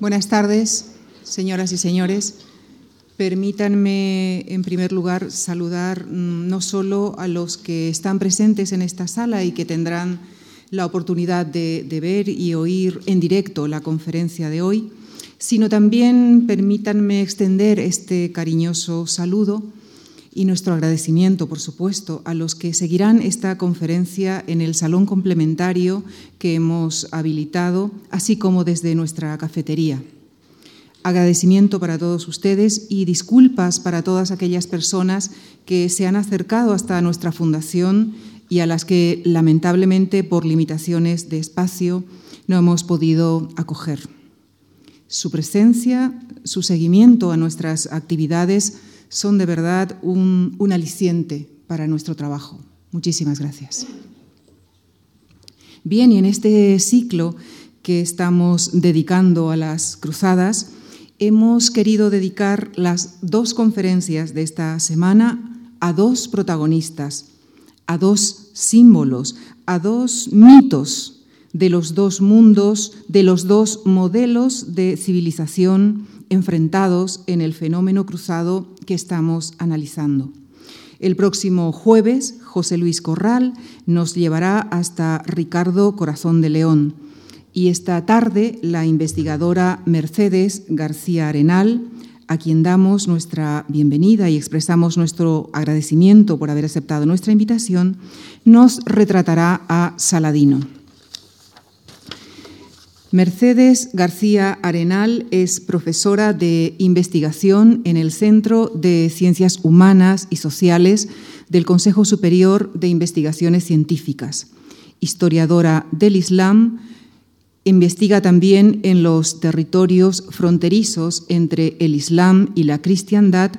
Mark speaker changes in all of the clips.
Speaker 1: Buenas tardes, señoras y señores. Permítanme, en primer lugar, saludar mm, no solo a los que están presentes en esta sala y que tendrán la oportunidad de, ver y oír en directo la conferencia de hoy, sino también permítanme extender este cariñoso saludo y nuestro agradecimiento, por supuesto, a los que seguirán esta conferencia en el salón complementario que hemos habilitado, así como desde nuestra cafetería. Agradecimiento para todos ustedes y disculpas para todas aquellas personas que se han acercado hasta nuestra fundación y a las que lamentablemente por limitaciones de espacio no hemos podido acoger. Su presencia, su seguimiento a nuestras actividades son de verdad un, aliciente para nuestro trabajo. Muchísimas gracias. Bien, y en este ciclo que estamos dedicando a las cruzadas, hemos querido dedicar las dos conferencias de esta semana a dos protagonistas, a dos símbolos, a dos mitos de los dos mundos, de los dos modelos de civilización enfrentados en el fenómeno cruzado que estamos analizando. El próximo jueves, José Luis Corral nos llevará hasta Ricardo Corazón de León y esta tarde la investigadora Mercedes García Arenal, a quien damos nuestra bienvenida y expresamos nuestro agradecimiento por haber aceptado nuestra invitación, nos retratará a Saladino. Mercedes García Arenal es profesora de investigación en el Centro de Ciencias Humanas y Sociales del Consejo Superior de Investigaciones Científicas, historiadora del Islam, investiga también en los territorios fronterizos entre el Islam y la cristiandad,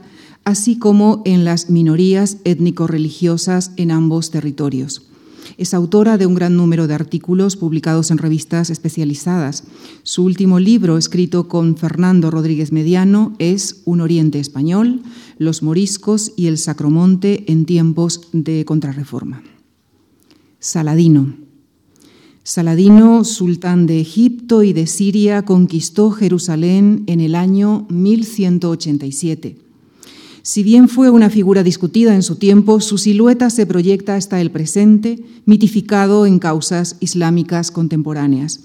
Speaker 1: así como en las minorías étnico-religiosas en ambos territorios. Es autora de un gran número de artículos publicados en revistas especializadas. Su último libro, escrito con Fernando Rodríguez Mediano, es Un Oriente Español, Los Moriscos y el Sacromonte en tiempos de contrarreforma. Saladino. Saladino, sultán de Egipto y de Siria, conquistó Jerusalén en el año 1187 si bien fue una figura discutida en su tiempo, su silueta se proyecta hasta el presente, mitificado en causas islámicas contemporáneas.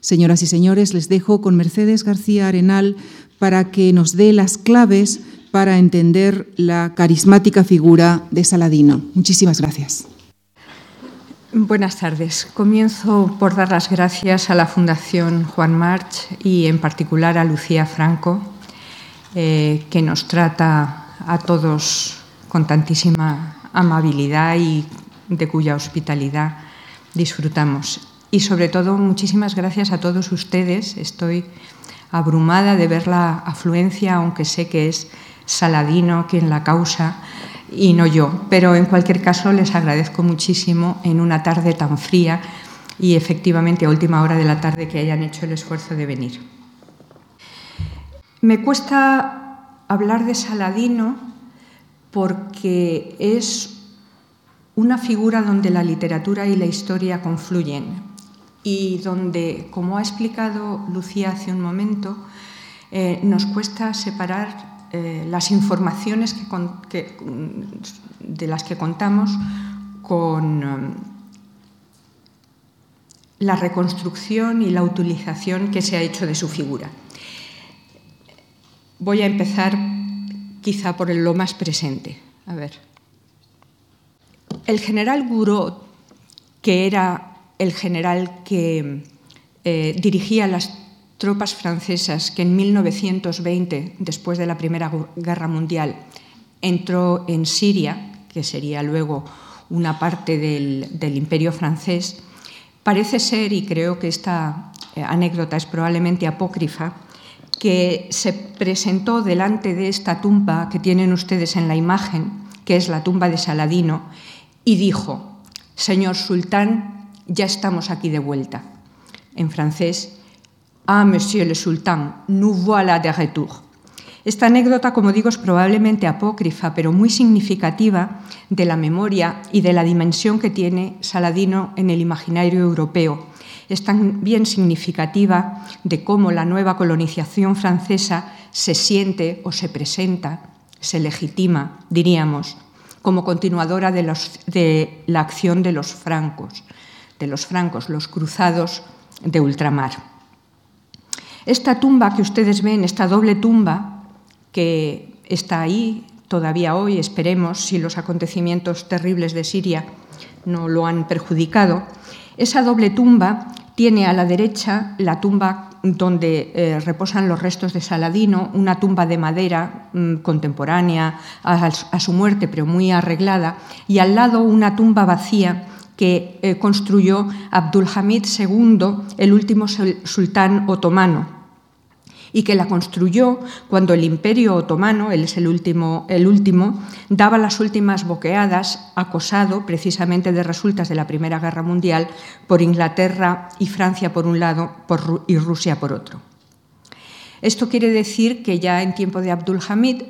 Speaker 1: Señoras y señores, les dejo con Mercedes García Arenal para que nos dé las claves para entender la carismática figura de Saladino. Muchísimas gracias.
Speaker 2: Buenas tardes. Comienzo por dar las gracias a la Fundación Juan March y en particular a Lucía Franco, eh, que nos trata a todos con tantísima amabilidad y de cuya hospitalidad disfrutamos. Y sobre todo, muchísimas gracias a todos ustedes. Estoy abrumada de ver la afluencia, aunque sé que es Saladino quien la causa y no yo. Pero en cualquier caso, les agradezco muchísimo en una tarde tan fría y efectivamente a última hora de la tarde que hayan hecho el esfuerzo de venir. Me cuesta hablar de Saladino porque es una figura donde la literatura y la historia confluyen y donde, como ha explicado Lucía hace un momento, eh, nos cuesta separar eh, las informaciones de las que contamos con um, la reconstrucción y la utilización que se ha hecho de su figura. Voy a empezar quizá por lo más presente. A ver. El general Gouraud, que era el general que eh, dirigía las tropas francesas que en 1920, después de la Primera Guerra Mundial, entró en Siria, que sería luego una parte del, imperio francés, parece ser, y creo que esta eh, anécdota es probablemente apócrifa, que se presentó delante de esta tumba que tienen ustedes en la imagen, que es la tumba de Saladino, y dijo, Señor Sultán, ya estamos aquí de vuelta. En francés, Ah, Monsieur le Sultan, nous voilà de retour. Esta anécdota, como digo, es probablemente apócrifa, pero muy significativa de la memoria y de la dimensión que tiene Saladino en el imaginario europeo es también significativa de cómo la nueva colonización francesa se siente o se presenta, se legitima, diríamos, como continuadora de, de la acción de los francos, de los francos, los cruzados de ultramar. Esta tumba que ustedes ven, esta doble tumba que está ahí todavía hoy, esperemos, si los acontecimientos terribles de Siria no lo han perjudicado, esa doble tumba tiene a la derecha la tumba donde eh, reposan los restos de Saladino, una tumba de madera mm, contemporánea a, su muerte, pero muy arreglada, y al lado una tumba vacía que eh, construyó Abdulhamid II, el último sultán otomano y que la construyó cuando el Imperio Otomano, él es el último, el último, daba las últimas boqueadas, acosado precisamente de resultas de la Primera Guerra Mundial por Inglaterra y Francia por un lado y Rusia por otro. Esto quiere decir que ya en tiempo de Abdul Hamid,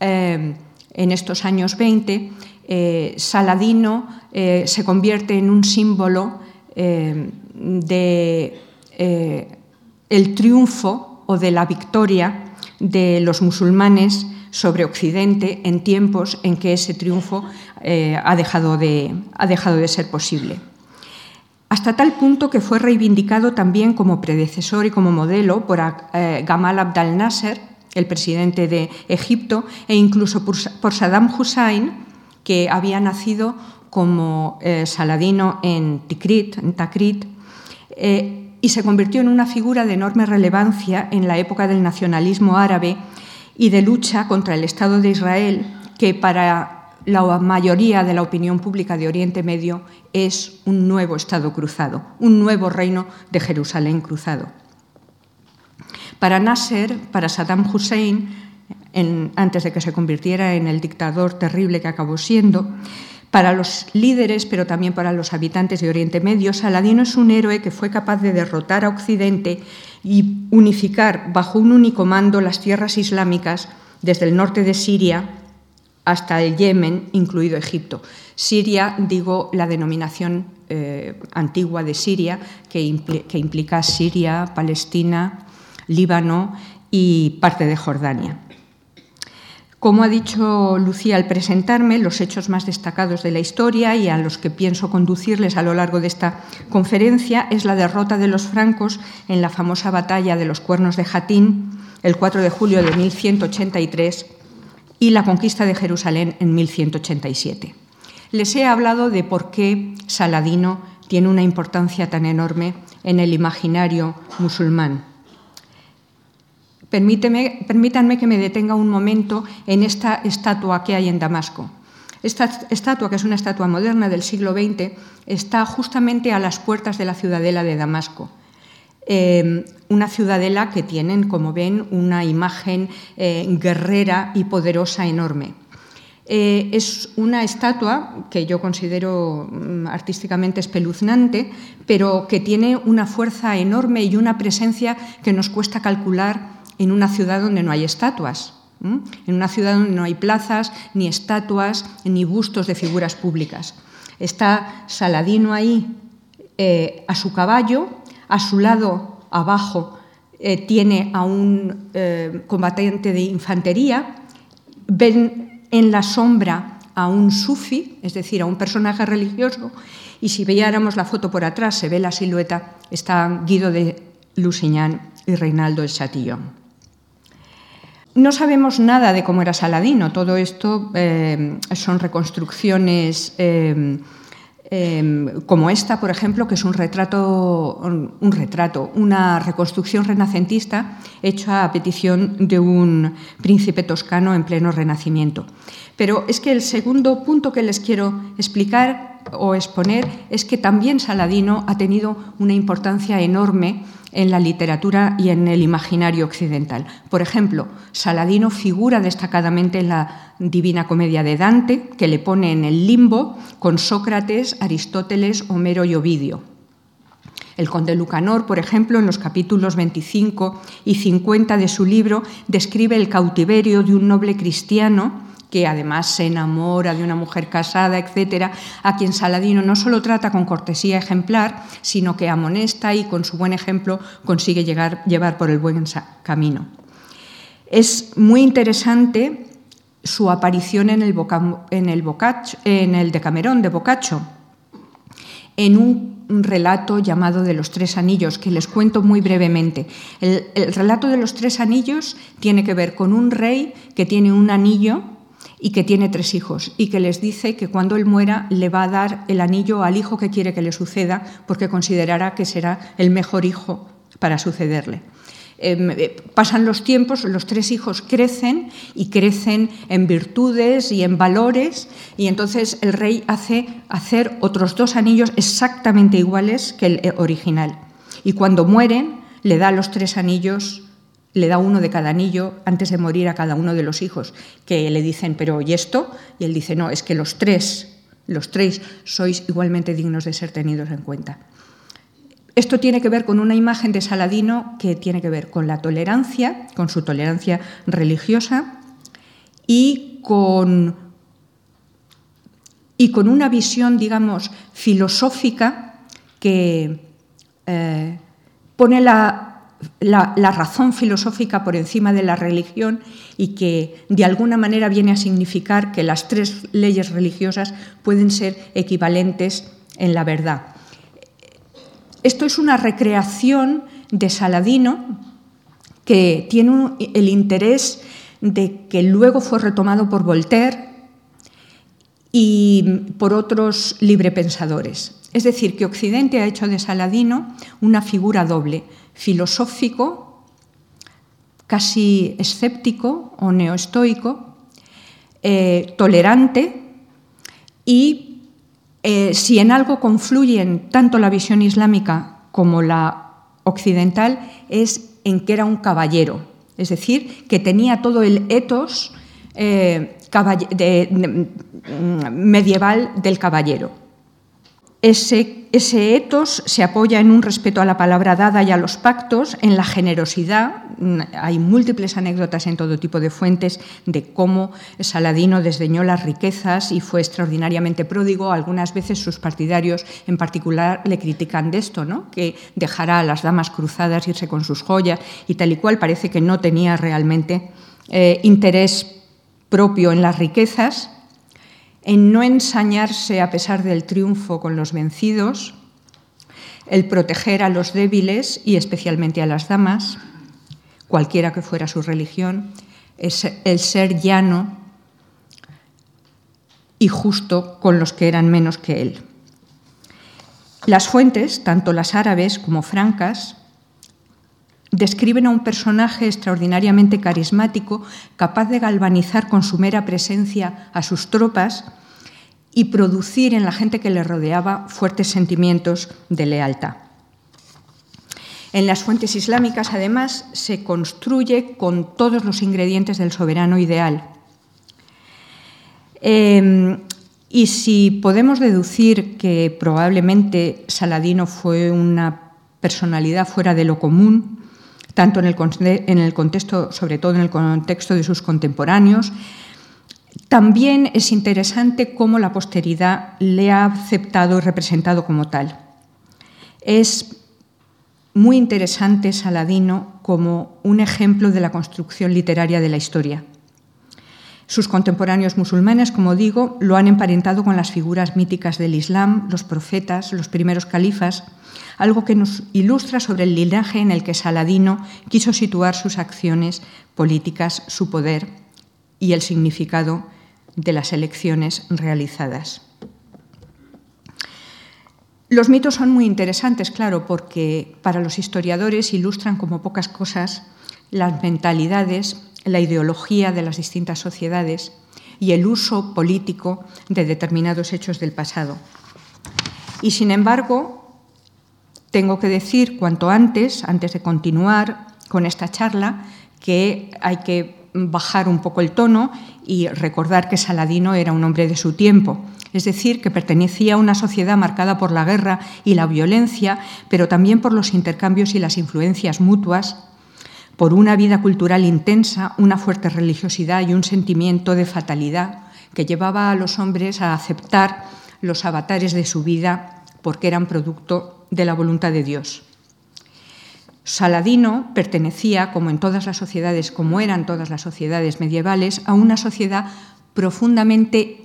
Speaker 2: eh, en estos años 20, eh, Saladino eh, se convierte en un símbolo de el triunfo o de la victoria de los musulmanes sobre Occidente en tiempos en que ese triunfo eh, ha, dejado de, ha, dejado de, ser posible. Hasta tal punto que fue reivindicado también como predecesor y como modelo por eh, Gamal Abdel Nasser, el presidente de Egipto, e incluso por, Saddam Hussein, que había nacido como eh, Saladino en Tikrit, en Takrit, y se convirtió en una figura de enorme relevancia en la época del nacionalismo árabe y de lucha contra el Estado de Israel, que para la mayoría de la opinión pública de Oriente Medio es un nuevo Estado cruzado, un nuevo reino de Jerusalén cruzado. Para Nasser, para Saddam Hussein, antes de que se convirtiera en el dictador terrible que acabó siendo, para los líderes, pero también para los habitantes de Oriente Medio, Saladino es un héroe que fue capaz de derrotar a Occidente y unificar bajo un único mando las tierras islámicas desde el norte de Siria hasta el Yemen, incluido Egipto. Siria, digo, la denominación eh, antigua de Siria, que implica Siria, Palestina, Líbano y parte de Jordania. Como ha dicho Lucía al presentarme, los hechos más destacados de la historia y a los que pienso conducirles a lo largo de esta conferencia es la derrota de los francos en la famosa batalla de los Cuernos de Jatín el 4 de julio de 1183 y la conquista de Jerusalén en 1187. Les he hablado de por qué Saladino tiene una importancia tan enorme en el imaginario musulmán permítanme que me detenga un momento en esta estatua que hay en Damasco. Esta estatua, que es una estatua moderna del siglo XX, está justamente a las puertas de la ciudadela de Damasco. Eh, una ciudadela que tiene, como ven, una imagen eh, guerrera y poderosa enorme. Eh, es una estatua que yo considero mm, artísticamente espeluznante, pero que tiene una fuerza enorme y una presencia que nos cuesta calcular en una ciudad donde no hay estatuas, en una ciudad donde no hay plazas, ni estatuas, ni bustos de figuras públicas. Está Saladino ahí eh, a su caballo, a su lado abajo eh, tiene a un eh, combatiente de infantería, ven en la sombra a un sufi, es decir, a un personaje religioso, y si veíamos la foto por atrás, se ve la silueta, está Guido de Lusignan y Reinaldo de Chatillon. No sabemos nada de cómo era Saladino. Todo esto eh, son reconstrucciones eh, eh, como esta, por ejemplo, que es un retrato, un retrato, una reconstrucción renacentista hecha a petición de un príncipe toscano en pleno Renacimiento. Pero es que el segundo punto que les quiero explicar o exponer es que también Saladino ha tenido una importancia enorme en la literatura y en el imaginario occidental. Por ejemplo, Saladino figura destacadamente en la Divina Comedia de Dante, que le pone en el limbo con Sócrates, Aristóteles, Homero y Ovidio. El conde Lucanor, por ejemplo, en los capítulos 25 y 50 de su libro, describe el cautiverio de un noble cristiano que además se enamora de una mujer casada, etcétera, a quien Saladino no solo trata con cortesía ejemplar, sino que amonesta y con su buen ejemplo consigue llegar, llevar por el buen camino. Es muy interesante su aparición en el, el, en el Decamerón de Boccaccio, en un relato llamado de los tres anillos, que les cuento muy brevemente. El, relato de los tres anillos tiene que ver con un rey que tiene un anillo y que tiene tres hijos y que les dice que cuando él muera le va a dar el anillo al hijo que quiere que le suceda porque considerará que será el mejor hijo para sucederle. Em, eh, pasan los tiempos, los tres hijos crecen y crecen en virtudes y en valores y entonces el rey hace hacer otros dos anillos exactamente iguales que el eh, original. Y cuando mueren le da los tres anillos le da uno de cada anillo antes de morir a cada uno de los hijos, que le dicen, pero ¿y esto? Y él dice, no, es que los tres, los tres sois igualmente dignos de ser tenidos en cuenta. Esto tiene que ver con una imagen de Saladino que tiene que ver con la tolerancia, con su tolerancia religiosa y con, y con una visión, digamos, filosófica que eh, pone la la, razón filosófica por encima de la religión y que de alguna manera viene a significar que las tres leyes religiosas pueden ser equivalentes en la verdad. Esto es una recreación de Saladino que tiene el interés de que luego fue retomado por Voltaire y por otros librepensadores. Es decir, que Occidente ha hecho de Saladino una figura doble, filosófico, casi escéptico o neoestoico, eh, tolerante y eh, si en algo confluyen tanto la visión islámica como la occidental es en que era un caballero, es decir, que tenía todo el etos eh, mm, medieval del caballero. Ese, ese, etos se apoya en un respeto a la palabra dada y a los pactos, en la generosidad. Hay múltiples anécdotas en todo tipo de fuentes de cómo Saladino desdeñó las riquezas y fue extraordinariamente pródigo. Algunas veces sus partidarios en particular le critican de esto, ¿no? que dejará a las damas cruzadas irse con sus joyas y tal y cual. Parece que no tenía realmente eh, interés propio en las riquezas, en no ensañarse a pesar del triunfo con los vencidos, el proteger a los débiles y especialmente a las damas, cualquiera que fuera su religión, el ser llano y justo con los que eran menos que él. Las fuentes, tanto las árabes como francas, describen a un personaje extraordinariamente carismático, capaz de galvanizar con su mera presencia a sus tropas y producir en la gente que le rodeaba fuertes sentimientos de lealtad. En las fuentes islámicas, además, se construye con todos los ingredientes del soberano ideal. Em, y si podemos deducir que probablemente Saladino fue una personalidad fuera de lo común, tanto en el, contexto, sobre todo en el contexto de sus contemporáneos. También es interesante cómo la posteridad le ha aceptado y representado como tal. Es muy interesante Saladino como un ejemplo de la construcción literaria de la historia. Sus contemporáneos musulmanes, como digo, lo han emparentado con las figuras míticas del Islam, los profetas, los primeros califas, algo que nos ilustra sobre el linaje en el que Saladino quiso situar sus acciones políticas, su poder y el significado de las elecciones realizadas. Los mitos son muy interesantes, claro, porque para los historiadores ilustran como pocas cosas las mentalidades, la ideología de las distintas sociedades y el uso político de determinados hechos del pasado. Y sin embargo, tengo que decir cuanto antes, antes de continuar con esta charla, que hay que bajar un poco el tono y recordar que Saladino era un hombre de su tiempo, es decir, que pertenecía a una sociedad marcada por la guerra y la violencia, pero también por los intercambios y las influencias mutuas, por una vida cultural intensa, una fuerte religiosidad y un sentimiento de fatalidad que llevaba a los hombres a aceptar los avatares de su vida porque eran producto de la voluntad de Dios. Saladino pertenecía, como en todas las sociedades, como eran todas las sociedades medievales, a una sociedad profundamente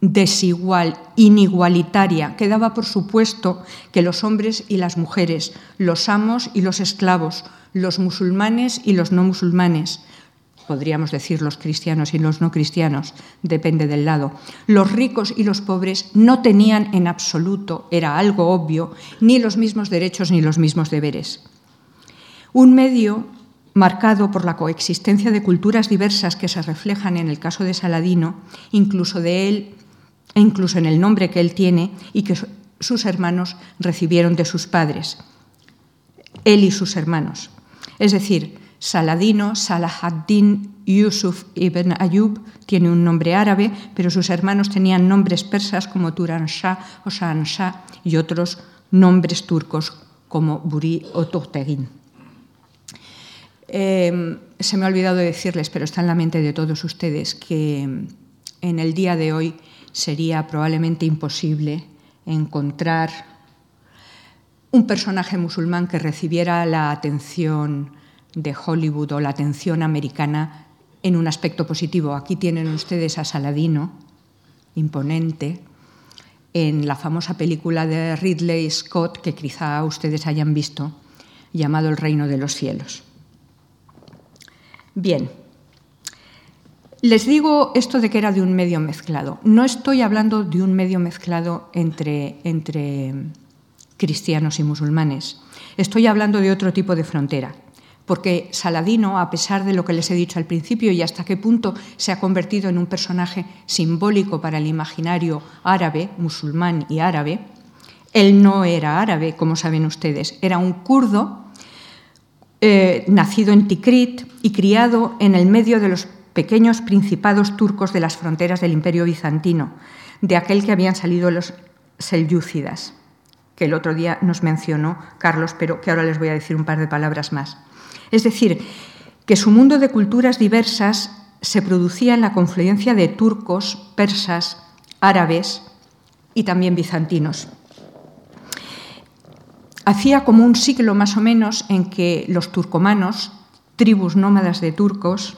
Speaker 2: desigual, inigualitaria, que daba por supuesto que los hombres y las mujeres, los amos y los esclavos, los musulmanes y los no musulmanes, podríamos decir los cristianos y los no cristianos, depende del lado. Los ricos y los pobres no tenían en absoluto, era algo obvio, ni los mismos derechos ni los mismos deberes. Un medio marcado por la coexistencia de culturas diversas que se reflejan en el caso de Saladino, incluso de él, e incluso en el nombre que él tiene y que sus hermanos recibieron de sus padres, él y sus hermanos. Es decir, Saladino, Salahaddin Yusuf ibn Ayub, tiene un nombre árabe, pero sus hermanos tenían nombres persas como Turan Shah o Shahan Shah y otros nombres turcos como Buri o Turtegin. Em, se me ha olvidado decirles, pero está en la mente de todos ustedes, que en el día de hoy sería probablemente imposible encontrar un personaje musulmán que recibiera la atención de Hollywood o la atención americana en un aspecto positivo. Aquí tienen ustedes a Saladino, imponente, en la famosa película de Ridley Scott, que quizá ustedes hayan visto, llamado El Reino de los Cielos. Bien, les digo esto de que era de un medio mezclado. No estoy hablando de un medio mezclado entre, entre cristianos y musulmanes. Estoy hablando de otro tipo de frontera, porque Saladino, a pesar de lo que les he dicho al principio y hasta qué punto se ha convertido en un personaje simbólico para el imaginario árabe, musulmán y árabe, él no era árabe, como saben ustedes, era un kurdo eh, nacido en Tikrit y criado en el medio de los pequeños principados turcos de las fronteras del imperio bizantino, de aquel que habían salido los selyúcidas que el otro día nos mencionó Carlos, pero que ahora les voy a decir un par de palabras más. Es decir, que su mundo de culturas diversas se producía en la confluencia de turcos, persas, árabes y también bizantinos. Hacía como un siglo más o menos en que los turcomanos, tribus nómadas de turcos,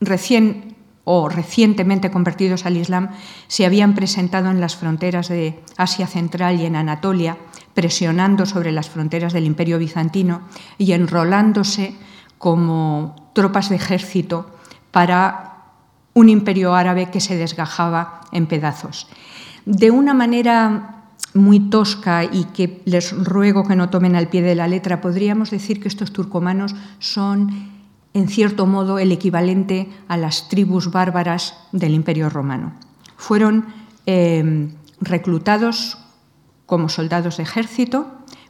Speaker 2: recién o recientemente convertidos al Islam se habían presentado en las fronteras de Asia Central y en Anatolia, presionando sobre las fronteras del Imperio bizantino y enrolándose como tropas de ejército para un imperio árabe que se desgajaba en pedazos. De una manera muy tosca y que les ruego que no tomen al pie de la letra, podríamos decir que estos turcomanos son en cierto modo, el equivalente a las tribus bárbaras del Imperio Romano. Fueron eh, reclutados como soldados de ejército,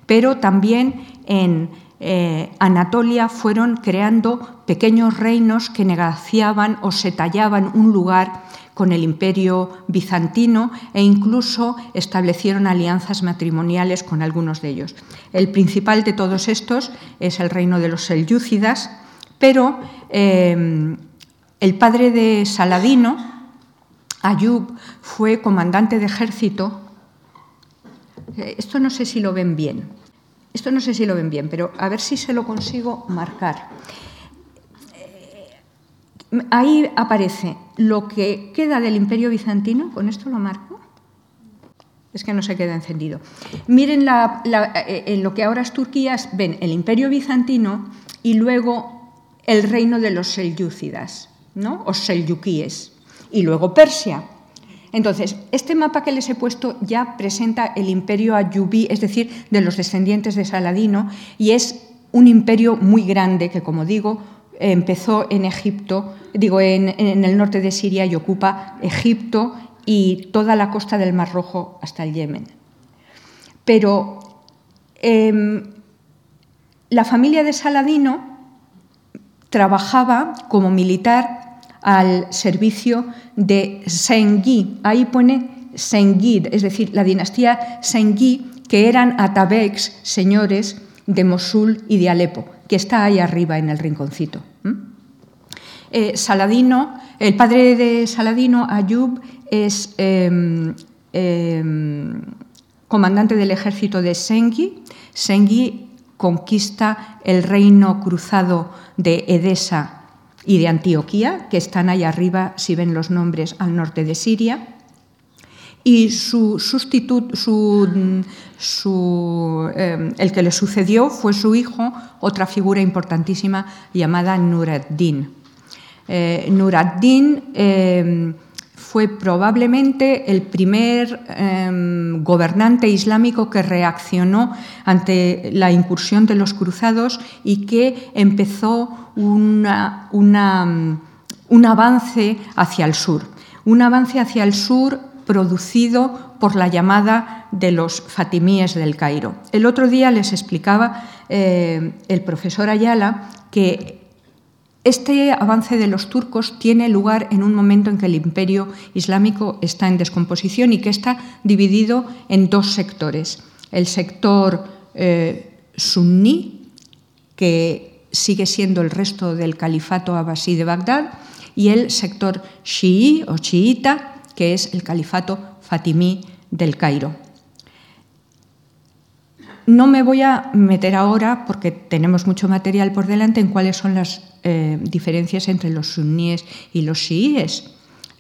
Speaker 2: pero también en eh, Anatolia fueron creando pequeños reinos que negociaban o se tallaban un lugar con el imperio bizantino e incluso establecieron alianzas matrimoniales con algunos de ellos. El principal de todos estos es el reino de los selyúcidas, pero em, el padre de Saladino, Ayub, fue comandante de ejército. Eh, esto no sé si lo ven bien. Esto no sé si lo ven bien, pero a ver si se lo consigo marcar. Eh, ahí aparece lo que queda del imperio bizantino. ¿Con esto lo marco? Es que no se queda encendido. Miren eh, en lo que ahora es Turquía, ven el imperio bizantino y luego el reino de los selyúcidas, ¿no? o selyukíes, y luego Persia. Entonces, este mapa que les he puesto ya presenta el imperio ayubí, es decir, de los descendientes de Saladino, y es un imperio muy grande que, como digo, empezó en Egipto, digo, en, el norte de Siria y ocupa Egipto y toda la costa del Mar Rojo hasta el Yemen. Pero em, la familia de Saladino trabajaba como militar al servicio de Sengi. Ahí pone Sengid, es decir, la dinastía Sengi, que eran Atabegs, señores de Mosul y de Alepo. que está ahí arriba en el rinconcito. Eh, Saladino, el padre de Saladino, Ayub, es em, em, comandante del ejército de Sengi. Sengi conquista el reino cruzado de Edesa y de Antioquía, que están ahí arriba, si ven los nombres, al norte de Siria. Y su sustituto, em, el que le sucedió fue su hijo, otra figura importantísima llamada Nureddin. Eh, Nureddin em, fue probablemente el primer em, gobernante islámico que reaccionó ante la incursión de los cruzados y que empezó un avance hacia el sur. Un avance hacia el sur producido por la llamada de los fatimíes del Cairo. El otro día les explicaba eh, el profesor Ayala que este avance de los turcos tiene lugar en un momento en que el imperio islámico está en descomposición y que está dividido en dos sectores. El sector eh, suní, que sigue siendo el resto del califato abasí de Bagdad, y el sector chií o chiita, que es el califato fatimí del Cairo. No me voy a meter ahora, porque tenemos mucho material por delante, en cuáles son las eh, diferencias entre los suníes y los chiíes.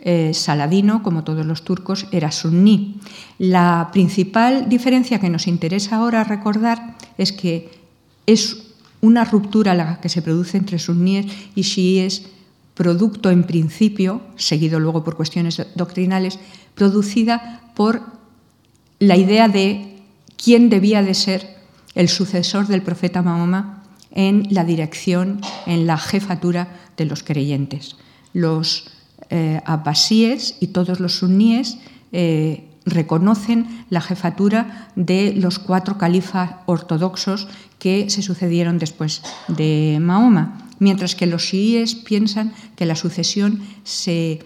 Speaker 2: Eh, Saladino, como todos los turcos, era suní. La principal diferencia que nos interesa ahora recordar es que es una ruptura la que se produce entre suníes y chiíes, producto en principio, seguido luego por cuestiones doctrinales, producida por la idea de quién debía de ser el sucesor del profeta Mahoma en la dirección, en la jefatura de los creyentes. Los eh, abbasíes y todos los suníes eh, reconocen la jefatura de los cuatro califas ortodoxos que se sucedieron después de Mahoma, mientras que los chiíes piensan que la sucesión se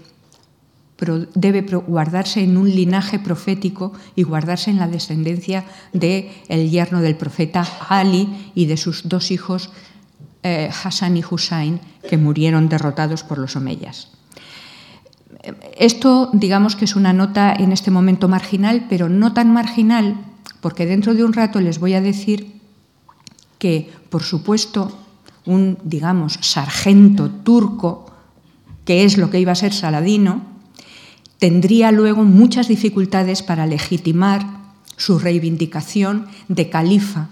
Speaker 2: debe guardarse en un linaje profético y guardarse en la descendencia del el yerno del profeta Ali y de sus dos hijos eh, Hassan y Hussein, que murieron derrotados por los omeyas. Esto, digamos que es una nota en este momento marginal, pero no tan marginal, porque dentro de un rato les voy a decir que, por supuesto, un, digamos, sargento turco, que es lo que iba a ser Saladino, tendría luego muchas dificultades para legitimar su reivindicación de califa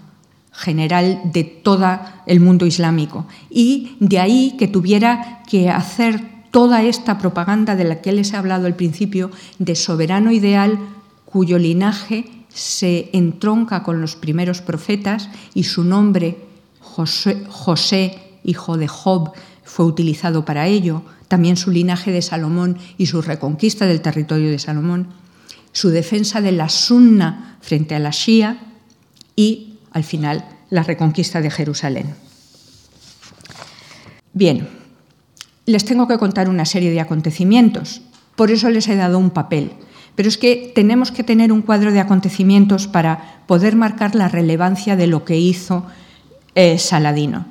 Speaker 2: general de todo el mundo islámico. Y de ahí que tuviera que hacer toda esta propaganda de la que les he hablado al principio, de soberano ideal cuyo linaje se entronca con los primeros profetas y su nombre, José, José hijo de Job, fue utilizado para ello, también su linaje de Salomón y su reconquista del territorio de Salomón, su defensa de la sunna frente a la shia y, al final, la reconquista de Jerusalén. Bien, les tengo que contar una serie de acontecimientos, por eso les he dado un papel, pero es que tenemos que tener un cuadro de acontecimientos para poder marcar la relevancia de lo que hizo eh, Saladino.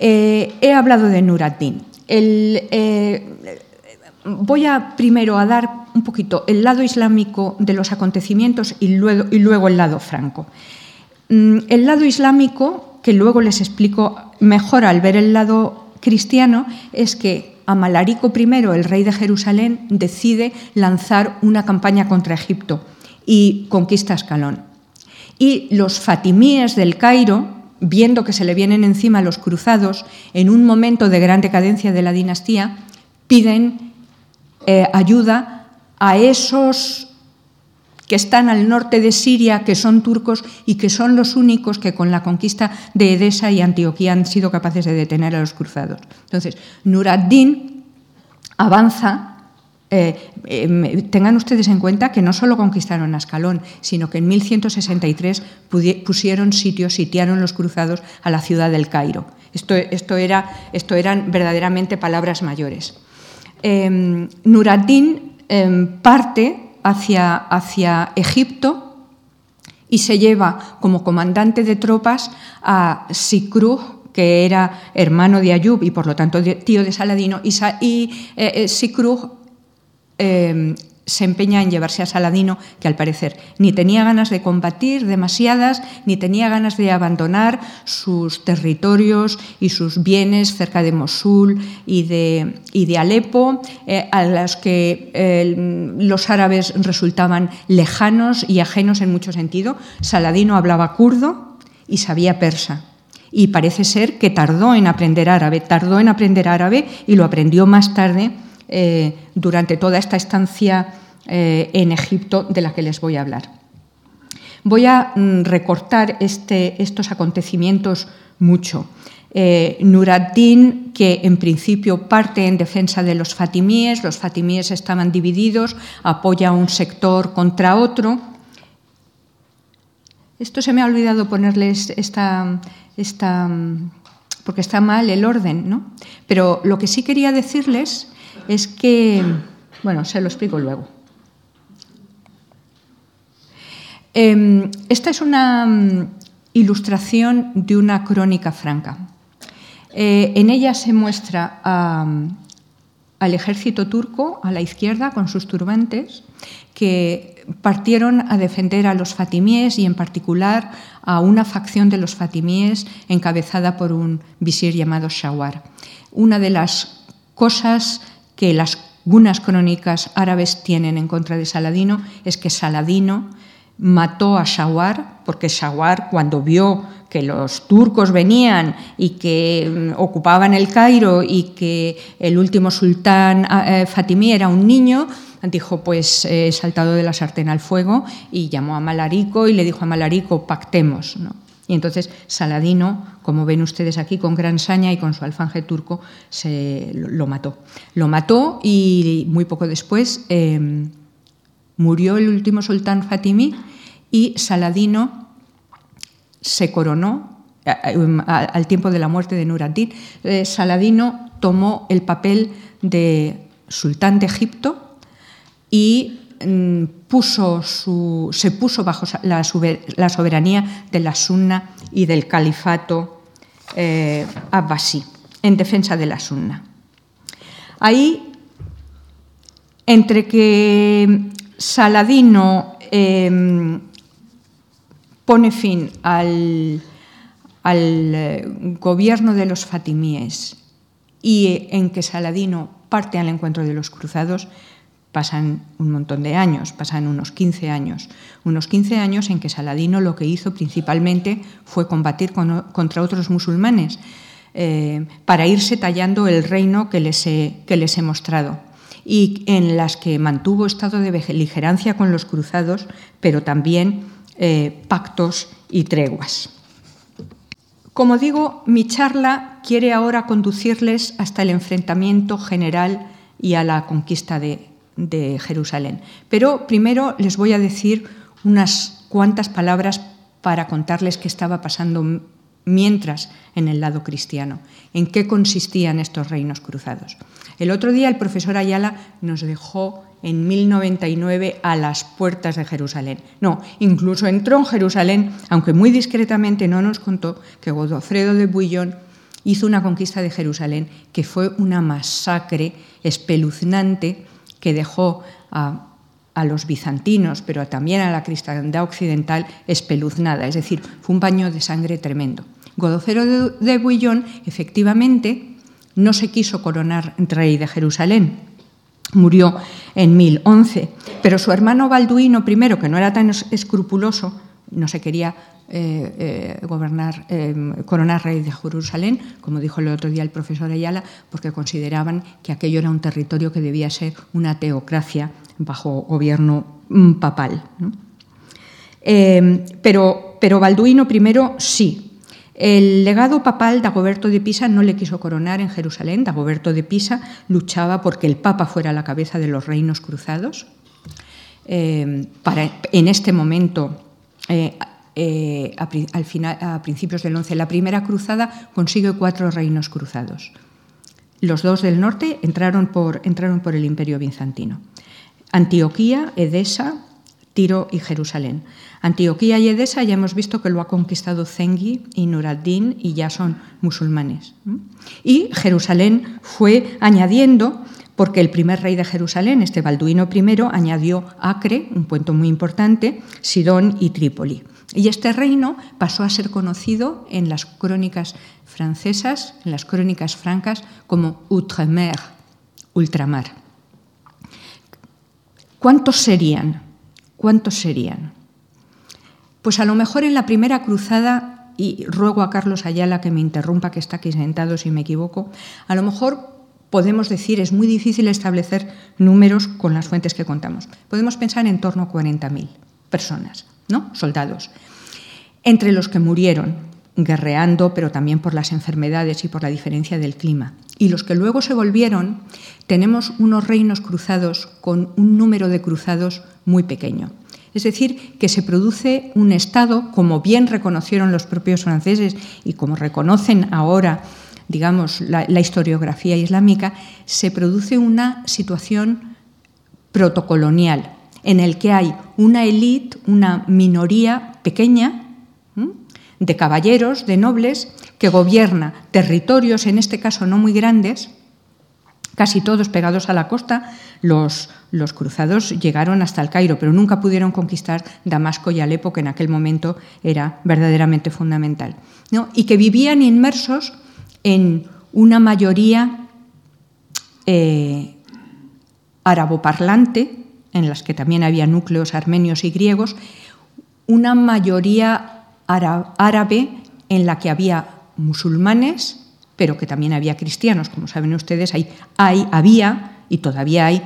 Speaker 2: Eh, he hablado de Nur eh, voy a primero a dar un poquito el lado islámico de los acontecimientos y luego, el lado franco. Mm, el lado islámico, que luego les explico mejor al ver el lado cristiano, es que Amalarico I, el rey de Jerusalén, decide lanzar una campaña contra Egipto y conquista Escalón. Y los fatimíes del Cairo, viendo que se le vienen encima los cruzados en un momento de gran decadencia de la dinastía, piden eh, ayuda a esos que están al norte de Siria, que son turcos y que son los únicos que con la conquista de Edesa y Antioquía han sido capaces de detener a los cruzados. Entonces, Nur ad-Din avanza eh, em, tengan ustedes en cuenta que no solo conquistaron Ascalón, sino que en 1163 pusieron sitio, sitiaron los cruzados a la ciudad del Cairo. Esto, esto, era, esto eran verdaderamente palabras mayores. Eh, parte hacia, hacia Egipto y se lleva como comandante de tropas a Sikruh, que era hermano de Ayub y por lo tanto tío de Saladino, y, y eh, se empeña en llevarse a Saladino, que al parecer ni tenía ganas de combatir demasiadas, ni tenía ganas de abandonar sus territorios y sus bienes cerca de Mosul y de, y de Alepo, eh, a los que los árabes resultaban lejanos y ajenos en mucho sentido. Saladino hablaba kurdo y sabía persa. Y parece ser que tardó en aprender árabe, tardó en aprender árabe y lo aprendió más tarde eh, durante toda esta estancia eh, en Egipto de la que les voy a hablar. Voy a mm, recortar este, estos acontecimientos mucho. Eh, que en principio parte en defensa de los fatimíes, los fatimíes estaban divididos, apoya un sector contra otro. Esto se me ha olvidado ponerles esta, esta, porque está mal el orden, ¿no? Pero lo que sí quería decirles es que, bueno, se lo explico luego. Em, esta es una mm, ilustración de una crónica franca. Eh, en ella se muestra al ejército turco a la izquierda con sus turbantes que partieron a defender a los fatimíes y en particular a una facción de los fatimíes encabezada por un visir llamado Shawar. Una de las cosas que las algunas crónicas árabes tienen en contra de Saladino es que Saladino mató a Shawar, porque Shawar cuando vio que los turcos venían y que mm, ocupaban el Cairo y que el último sultán ah, eh, Fatimí era un niño, dijo, pues he saltado de la sartén al fuego y llamó a Malarico y le dijo a Malarico, pactemos. Y entonces Saladino, como ven ustedes aquí, con gran saña y con su alfanje turco, se lo mató. Lo mató y muy poco después em, murió el último sultán Fatimí y Saladino se coronó al tiempo de la muerte de Nur ad-Din. Eh, Saladino tomó el papel de sultán de Egipto y puso su, se puso bajo la, soberanía de la Sunna y del califato eh, abbasí, en defensa de la Sunna. Ahí, entre que Saladino em, pone fin al, eh, gobierno de los fatimíes y en que Saladino parte al encuentro de los cruzados, pasan un montón de años, pasan unos 15 años. Unos 15 años en que Saladino lo que hizo principalmente fue combatir contra otros musulmanes eh, para irse tallando el reino que les he mostrado y en las que mantuvo estado de beligerancia con los cruzados, pero también eh, pactos y treguas. Como digo, mi charla quiere ahora conducirles hasta el enfrentamiento general y a la conquista de, de Jerusalén. Pero primero les voy a decir unas cuantas palabras para contarles qué estaba pasando mientras en el lado cristiano, en qué consistían estos reinos cruzados. El otro día el profesor Ayala nos dejó en 1099 a las puertas de Jerusalén. No, incluso entró en Jerusalén, aunque muy discretamente no nos contó que Godofredo de Bouillon hizo una conquista de Jerusalén que fue una masacre espeluznante que dejó a, los bizantinos, pero también a la cristiandad occidental espeluznada. Es decir, fue un baño de sangre tremendo. Godofredo de, de Bouillon, efectivamente, no se quiso coronar rey de Jerusalén. Murió en 1011, pero su hermano Balduino I, que no era tan escrupuloso, no se quería eh, eh, gobernar, eh, coronar rey de Jerusalén, como dijo el otro día el profesor Ayala, porque consideraban que aquello era un territorio que debía ser una teocracia bajo gobierno mm, papal. pero, pero Balduino I sí, el legado papal Dagoberto de Pisa no le quiso coronar en Jerusalén. Dagoberto de Pisa luchaba porque el Papa fuera la cabeza de los reinos cruzados. Eh, para, en este momento, eh, eh, a, final, a, principios del 11, la primera cruzada consigue cuatro reinos cruzados. Los dos del norte entraron por, entraron por el imperio bizantino. Antioquía, Edesa, Tiro y Jerusalén. Antioquía y Edesa ya hemos visto que lo ha conquistado Zengi y Nur ad-Din y ya son musulmanes. Y Jerusalén fue añadiendo, porque el primer rey de Jerusalén, este Balduino I, añadió Acre, un puente muy importante, Sidón y Trípoli. Y este reino pasó a ser conocido en las crónicas francesas, en las crónicas francas, como Outremer, ultramar. ¿Cuántos serían? ¿Cuántos serían? Pues a lo mejor en la primera cruzada, y ruego a Carlos Ayala que me interrumpa, que está aquí sentado si me equivoco, a lo mejor podemos decir, es muy difícil establecer números con las fuentes que contamos. Podemos pensar en torno a 40.000 personas, soldados, entre los que murieron guerreando, pero también por las enfermedades y por la diferencia del clima. Y los que luego se volvieron, tenemos unos reinos cruzados con un número de cruzados muy pequeño. Es decir, que se produce un Estado, como bien reconocieron los propios franceses y como reconocen ahora, digamos, la historiografía islámica, se produce una situación protocolonial en el que hay una élite, una minoría pequeña, de caballeros, de nobles, que gobierna territorios, en este caso no muy grandes, casi todos pegados a la costa. Los, los cruzados llegaron hasta el Cairo, pero nunca pudieron conquistar Damasco y Alepo, que en aquel momento era verdaderamente fundamental. Y que vivían inmersos en una mayoría eh, araboparlante, en las que también había núcleos armenios y griegos, una mayoría árabe en la que había musulmanes, pero que también había cristianos. Como saben ustedes, hay, hay había y todavía hay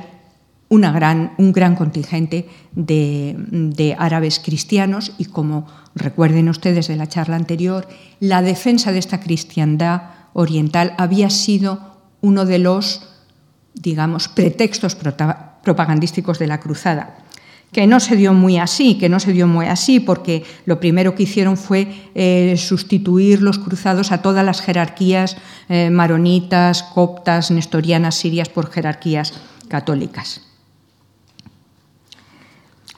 Speaker 2: una gran, un gran contingente de, de, árabes cristianos y como recuerden ustedes de la charla anterior, la defensa de esta cristiandad oriental había sido uno de los, digamos, pretextos propagandísticos de la cruzada que no se dio muy así, que no se dio muy así, porque lo primero que hicieron fue eh, sustituir los cruzados a todas las jerarquías eh, maronitas, coptas, nestorianas, sirias por jerarquías católicas.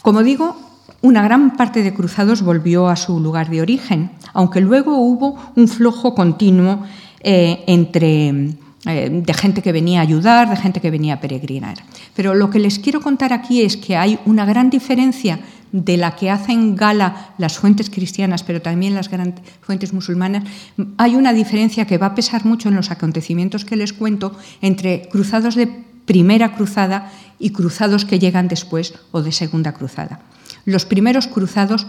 Speaker 2: Como digo, una gran parte de cruzados volvió a su lugar de origen, aunque luego hubo un flojo continuo eh, entre de gente que venía a ayudar, de gente que venía a peregrinar. Pero lo que les quiero contar aquí es que hay una gran diferencia de la que hacen gala las fuentes cristianas, pero también las fuentes musulmanas, hay una diferencia que va a pesar mucho en los acontecimientos que les cuento entre cruzados de primera cruzada y cruzados que llegan después o de segunda cruzada. Los primeros cruzados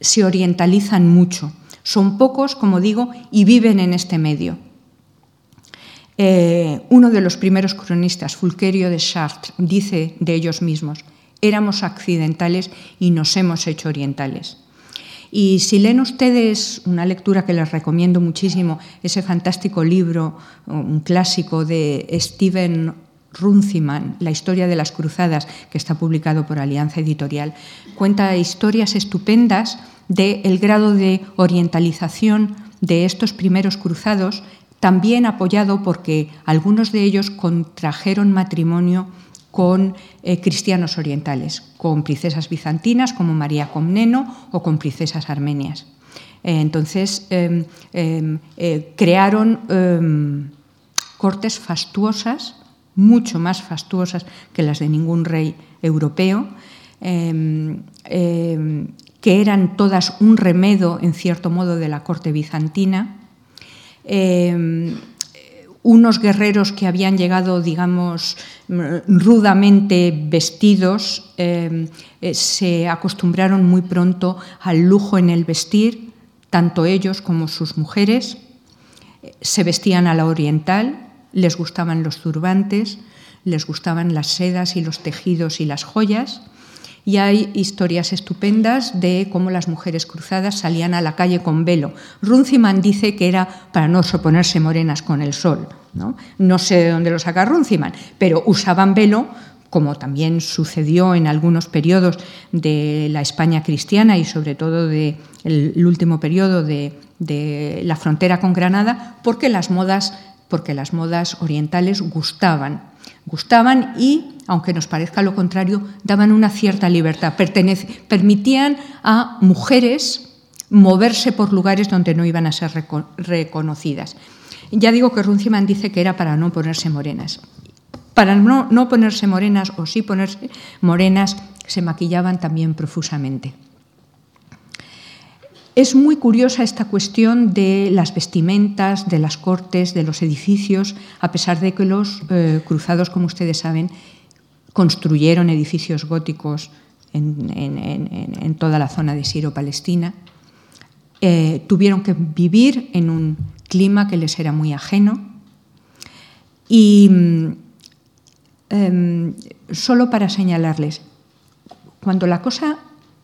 Speaker 2: se orientalizan mucho, son pocos, como digo, y viven en este medio. Eh, uno de los primeros cronistas, Fulquerio de Chartres, dice de ellos mismos, éramos accidentales y nos hemos hecho orientales. Y si leen ustedes una lectura que les recomiendo muchísimo, ese fantástico libro, un clásico de Steven Runciman, La historia de las cruzadas, que está publicado por Alianza Editorial, cuenta historias estupendas del grado de orientalización de estos primeros cruzados también apoyado porque algunos de ellos contrajeron matrimonio con eh, cristianos orientales, con princesas bizantinas como María Comneno o con princesas armenias. Eh, entonces, em, em, eh, crearon em, cortes fastuosas, mucho más fastuosas que las de ningún rey europeo, que eran todas un remedo, en cierto modo, de la corte bizantina Em, unos guerreros que habían llegado, digamos, rudamente vestidos, em, eh, se acostumbraron muy pronto al lujo en el vestir, tanto ellos como sus mujeres. Se vestían a la oriental, les gustaban los turbantes, les gustaban las sedas y los tejidos y las joyas y hay historias estupendas de cómo las mujeres cruzadas salían a la calle con velo. Runciman dice que era para no ponerse morenas con el sol. No, no sé de dónde lo saca Runciman, pero usaban velo como también sucedió en algunos periodos de la España cristiana y sobre todo del último periodo de la frontera con Granada, porque las modas porque las modas orientales gustaban. Gustaban y, aunque nos parezca lo contrario, daban una cierta libertad, permitían a mujeres moverse por lugares donde no iban a ser reconocidas. Ya digo que Runciman dice que era para no ponerse morenas. Para no, no ponerse morenas o sí ponerse morenas, se maquillaban también profusamente. Es muy curiosa esta cuestión de las vestimentas, de las cortes, de los edificios, a pesar de que los eh, cruzados, como ustedes saben, construyeron edificios góticos en, toda la zona de Siro-Palestina. Eh, tuvieron que vivir en un clima que les era muy ajeno. Y mm, em, solo para señalarles, cuando la cosa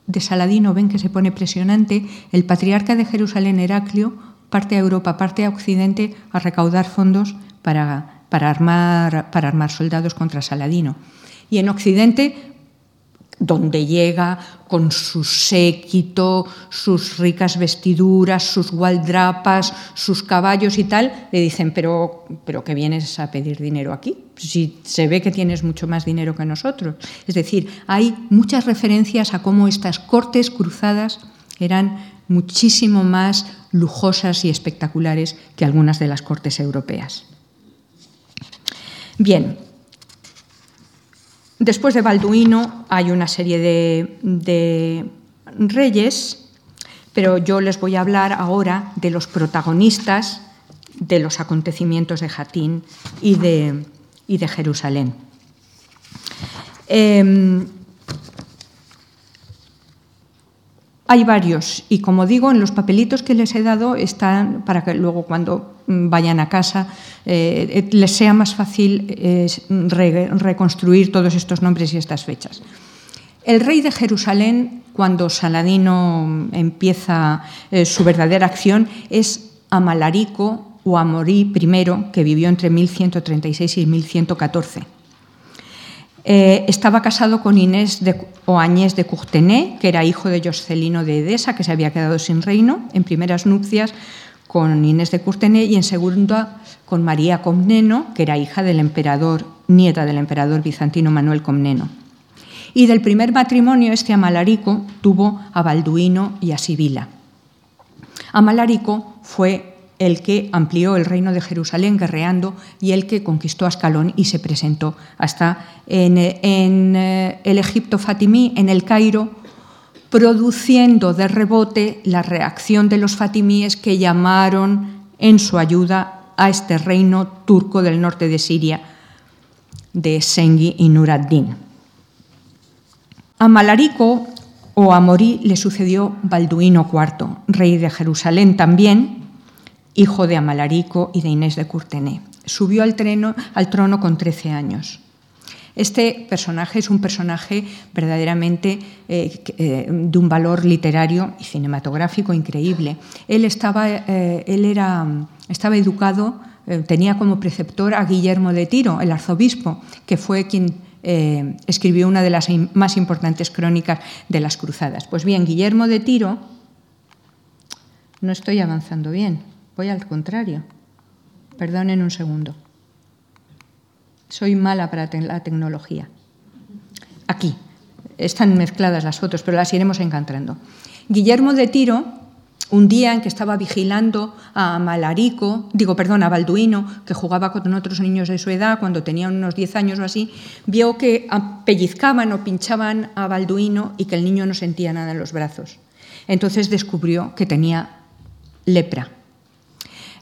Speaker 2: de Saladino ven que se pone presionante, el patriarca de Jerusalén, Heraclio, parte a Europa, parte a Occidente a recaudar fondos para, para, armar, para armar soldados contra Saladino. Y en Occidente donde llega con su séquito, sus ricas vestiduras, sus gualdrapas, sus caballos y tal, le dicen, pero, pero ¿qué vienes a pedir dinero aquí? Si se ve que tienes mucho más dinero que nosotros. Es decir, hay muchas referencias a cómo estas cortes cruzadas eran muchísimo más lujosas y espectaculares que algunas de las cortes europeas. Bien, Después de Balduino hay una serie de, reyes, pero yo les voy a hablar ahora de los protagonistas de los acontecimientos de Jatín y de, de Jerusalén. Em, hay varios y como digo, en los papelitos que les he dado están para que luego cuando vayan a casa eh, les sea más fácil eh, reconstruir todos estos nombres y estas fechas. El rey de Jerusalén, cuando Saladino empieza eh, su verdadera acción, es Amalarico o Amorí I, que vivió entre 1136 y 1114. estaba casado con Inés de, o Añés de Courtenay, que era hijo de Joscelino de Edesa, que se había quedado sin reino. En primeras nupcias con Inés de Courtenay y en segunda con María Comneno, que era hija del emperador, nieta del emperador bizantino Manuel Comneno. Y del primer matrimonio, este Amalarico tuvo a Balduino y a Sibila. Amalarico fue el que amplió el reino de Jerusalén guerreando y el que conquistó Ascalón y se presentó hasta en, eh, el Egipto fatimí, en el Cairo, produciendo de rebote la reacción de los fatimíes que llamaron en su ayuda a este reino turco del norte de Siria, de Sengi y nur ad-Din. A Malarico o a Morí le sucedió Balduino IV, rey de Jerusalén también, hijo de Amalarico y de Inés de Courtenay. Subió al, al trono con 13 años. Este personaje es un personaje verdaderamente eh, eh, de un valor literario y cinematográfico increíble. Él estaba, eh, él era, estaba educado, tenía como preceptor a Guillermo de Tiro, el arzobispo, que fue quien escribió una de las más importantes crónicas de las cruzadas. Pues bien, Guillermo de Tiro, no estoy avanzando bien, voy al contrario. Perdonen un segundo. Soy mala para la tecnología. Aquí. Están mezcladas las fotos, pero las iremos encontrando. Guillermo de Tiro, un día en que estaba vigilando a Malarico, digo, perdón, a Balduino, que jugaba con otros niños de su edad cuando tenía unos 10 años o así, vio que pellizcaban o pinchaban a Balduino y que el niño no sentía nada en los brazos. Entonces descubrió que tenía lepra.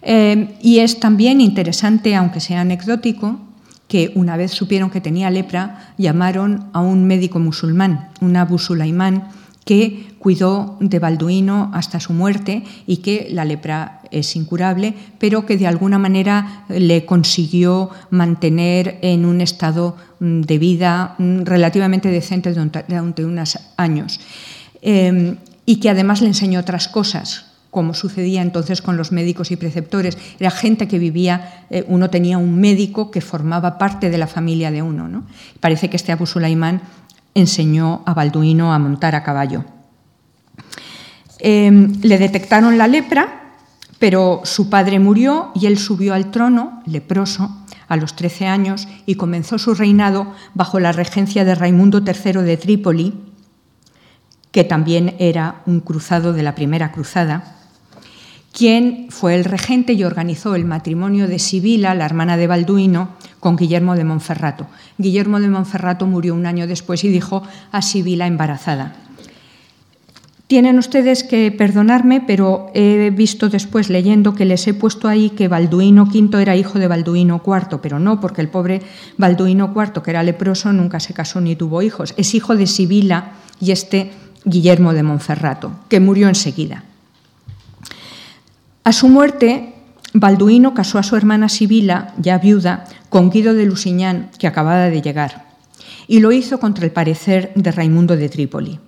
Speaker 2: Eh, y es también interesante, aunque sea anecdótico, que una vez supieron que tenía lepra, llamaron a un médico musulmán, un Abu Sulaimán, que cuidó de Balduino hasta su muerte y que la lepra es incurable, pero que de alguna manera le consiguió mantener en un estado mm, de vida mm, relativamente decente durante unos años. Eh, y que además le enseñó otras cosas, como sucedía entonces con los médicos y preceptores. Era gente que vivía, eh, uno tenía un médico que formaba parte de la familia de uno. ¿no? Parece que este Abu Sulaimán enseñó a Balduino a montar a caballo. Em, le detectaron la lepra, Pero su padre murió y él subió al trono, leproso, a los 13 años y comenzó su reinado bajo la regencia de Raimundo III de Trípoli, que también era un cruzado de la primera cruzada, quien fue el regente y organizó el matrimonio de Sibila, la hermana de Balduino, con Guillermo de Monferrato. Guillermo de Monferrato murió un año después y dijo a Sibila embarazada. Tienen ustedes que perdonarme, pero he visto después leyendo que les he puesto ahí que Balduino V era hijo de Balduino IV, pero no, porque el pobre Balduino IV, que era leproso, nunca se casó ni tuvo hijos. Es hijo de Sibila y este Guillermo de Monferrato, que murió enseguida. A su muerte, Balduino casó a su hermana Sibila, ya viuda, con Guido de Lusignan, que acababa de llegar, y lo hizo contra el parecer de Raimundo de Trípoli.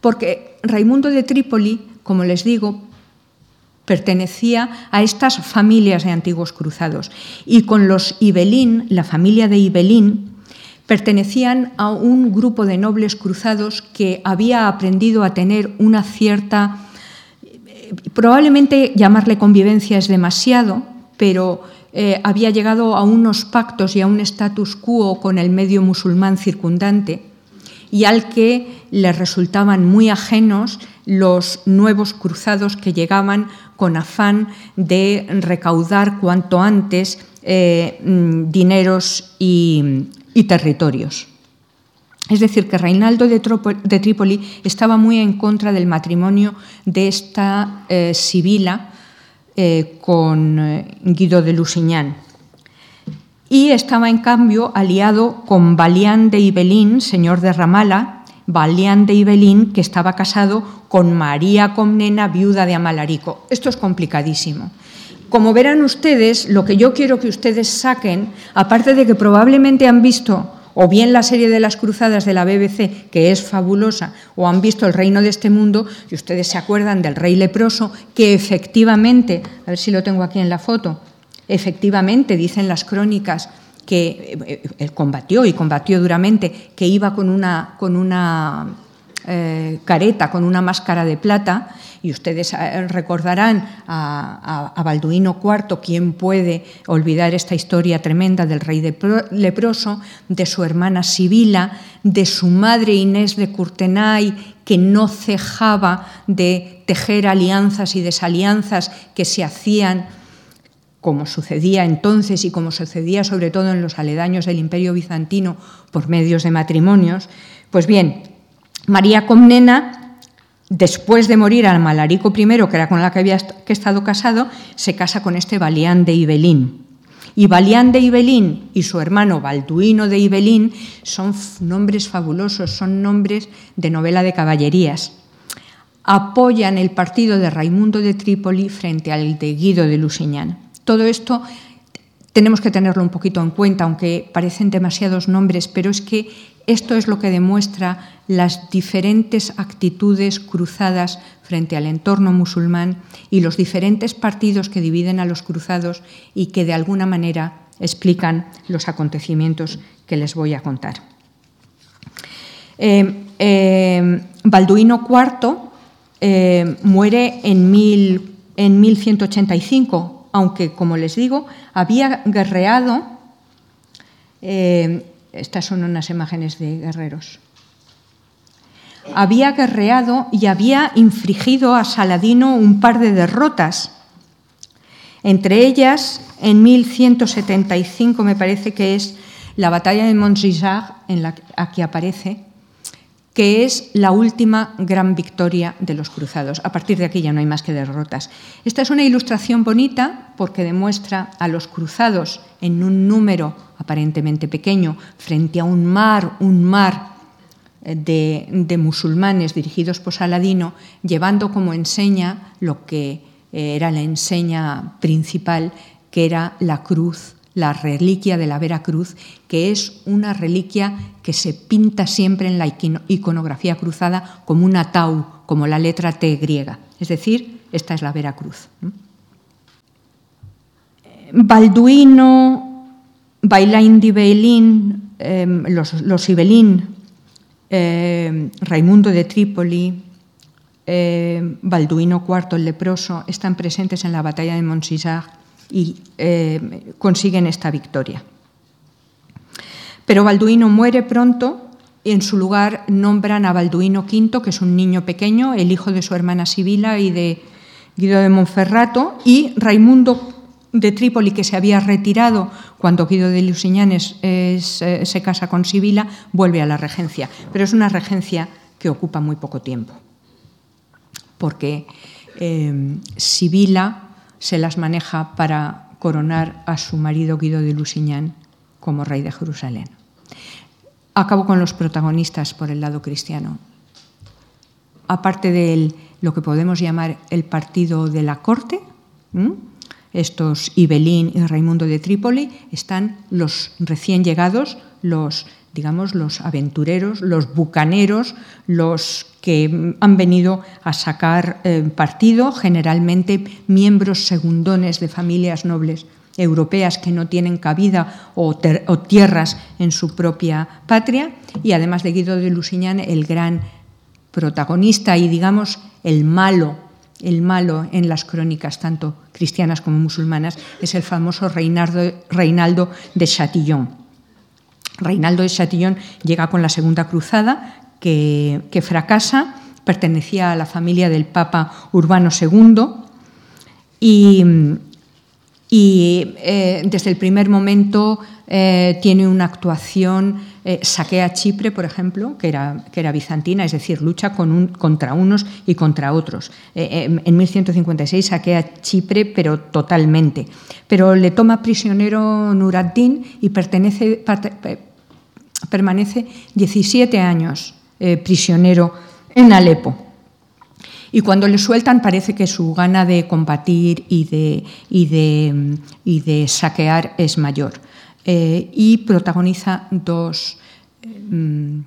Speaker 2: Porque Raimundo de Trípoli, como les digo, pertenecía a estas familias de antiguos cruzados y con los Ibelín, la familia de Ibelín, pertenecían a un grupo de nobles cruzados que había aprendido a tener una cierta, probablemente llamarle convivencia es demasiado, pero eh, había llegado a unos pactos y a un status quo con el medio musulmán circundante y al que le resultaban muy ajenos los nuevos cruzados que llegaban con afán de recaudar cuanto antes eh, mm, dineros y, territorios. Es decir, que Reinaldo de, Trípoli estaba muy en contra del matrimonio de esta eh, Sibila eh, con Guido de Lusignan y estaba en cambio aliado con Balián de Ibelín, señor de Ramala, Balián de Ibelín, que estaba casado con María Comnena, viuda de Amalarico. Esto es complicadísimo. Como verán ustedes, lo que yo quiero que ustedes saquen, aparte de que probablemente han visto o bien la serie de las cruzadas de la BBC, que es fabulosa, o han visto El reino de este mundo, y ustedes se acuerdan del rey leproso, que efectivamente, a ver si lo tengo aquí en la foto, Efectivamente, dicen las crónicas que eh, él combatió y combatió duramente, que iba con una, con una eh, careta, con una máscara de plata, y ustedes eh, recordarán a, Balduino IV, quien puede olvidar esta historia tremenda del rey leproso, de su hermana Sibila, de su madre Inés de Courtenay, que no cejaba de tejer alianzas y desalianzas que se hacían como sucedía entonces y como sucedía sobre todo en los aledaños del Imperio bizantino por medios de matrimonios, pues bien, María Comnena, después de morir al Malarico I, que era con la que había estado casado, se casa con este Balián de Ibelín. Y Balián de Ibelín y su hermano Balduino de Ibelín son nombres fabulosos, son nombres de novela de caballerías. Apoyan el partido de Raimundo de Trípoli frente al de Guido de Lusignan. Todo esto tenemos que tenerlo un poquito en cuenta, aunque parecen demasiados nombres, pero es que esto es lo que demuestra las diferentes actitudes cruzadas frente al entorno musulmán y los diferentes partidos que dividen a los cruzados y que de alguna manera explican los acontecimientos que les voy a contar. Eh, eh, Balduino IV eh, muere en, mil, en 1185 aunque, como les digo, había guerreado. Estas son unas imágenes de guerreros. Había guerreado y había infligido a Saladino un par de derrotas. Entre ellas, en 1175 me parece que es la batalla de Montgisard, en la que aparece, que es la última gran victoria de los cruzados. A partir de aquí ya no hay más que derrotas. Esta es una ilustración bonita porque demuestra a los cruzados en un número aparentemente pequeño frente a un mar, un mar eh, de, musulmanes dirigidos por Saladino, llevando como enseña lo que eh, era la enseña principal, que era la cruz la reliquia de la Vera Cruz, que es una reliquia que se pinta siempre en la iconografía cruzada como una tau, como la letra T griega. Es decir, esta es la Vera Cruz. Balduino, Bailain de Beilín, los, los Ibelín, em, Raimundo de Trípoli, eh, Balduino IV el leproso están presentes en la batalla de Montsisard y eh, consiguen esta victoria. Pero Balduino muere pronto y en su lugar nombran a Balduino V, que es un niño pequeño, el hijo de su hermana Sibila y de Guido de Monferrato, y Raimundo de Trípoli, que se había retirado cuando Guido de Lusignan eh, se casa con Sibila, vuelve a la regencia. Pero es una regencia que ocupa muy poco tiempo, porque eh, Sibila se las maneja para coronar a su marido Guido de Lusignan como rey de Jerusalén. Acabo con los protagonistas por el lado cristiano. Aparte de lo que podemos llamar el partido de la corte, estos Ibelín y Raimundo de Trípoli, están los recién llegados, los digamos los aventureros, los bucaneros, los que han venido a sacar eh, partido, generalmente miembros segundones de familias nobles europeas que no tienen cabida o, tierras en su propia patria, y además de Guido de Lusignan, el gran protagonista y, digamos, el malo, el malo en las crónicas, tanto cristianas como musulmanas, es el famoso Reinaldo de Chatillon. Reinaldo de Chatillon llega con la Segunda Cruzada, que, fracasa, pertenecía a la familia del Papa Urbano II y eh, desde el primer momento eh, tiene una actuación, eh, saquea Chipre, por ejemplo, que era, que era bizantina, es decir, lucha contra unos y contra otros. en 1156 saquea Chipre, pero totalmente. Pero le toma prisionero Nur y permanece 17 años prisionero en Alepo. Y cuando le sueltan parece que su gana de combatir y de, y de, saquear es mayor. Eh, y protagoniza dos mm,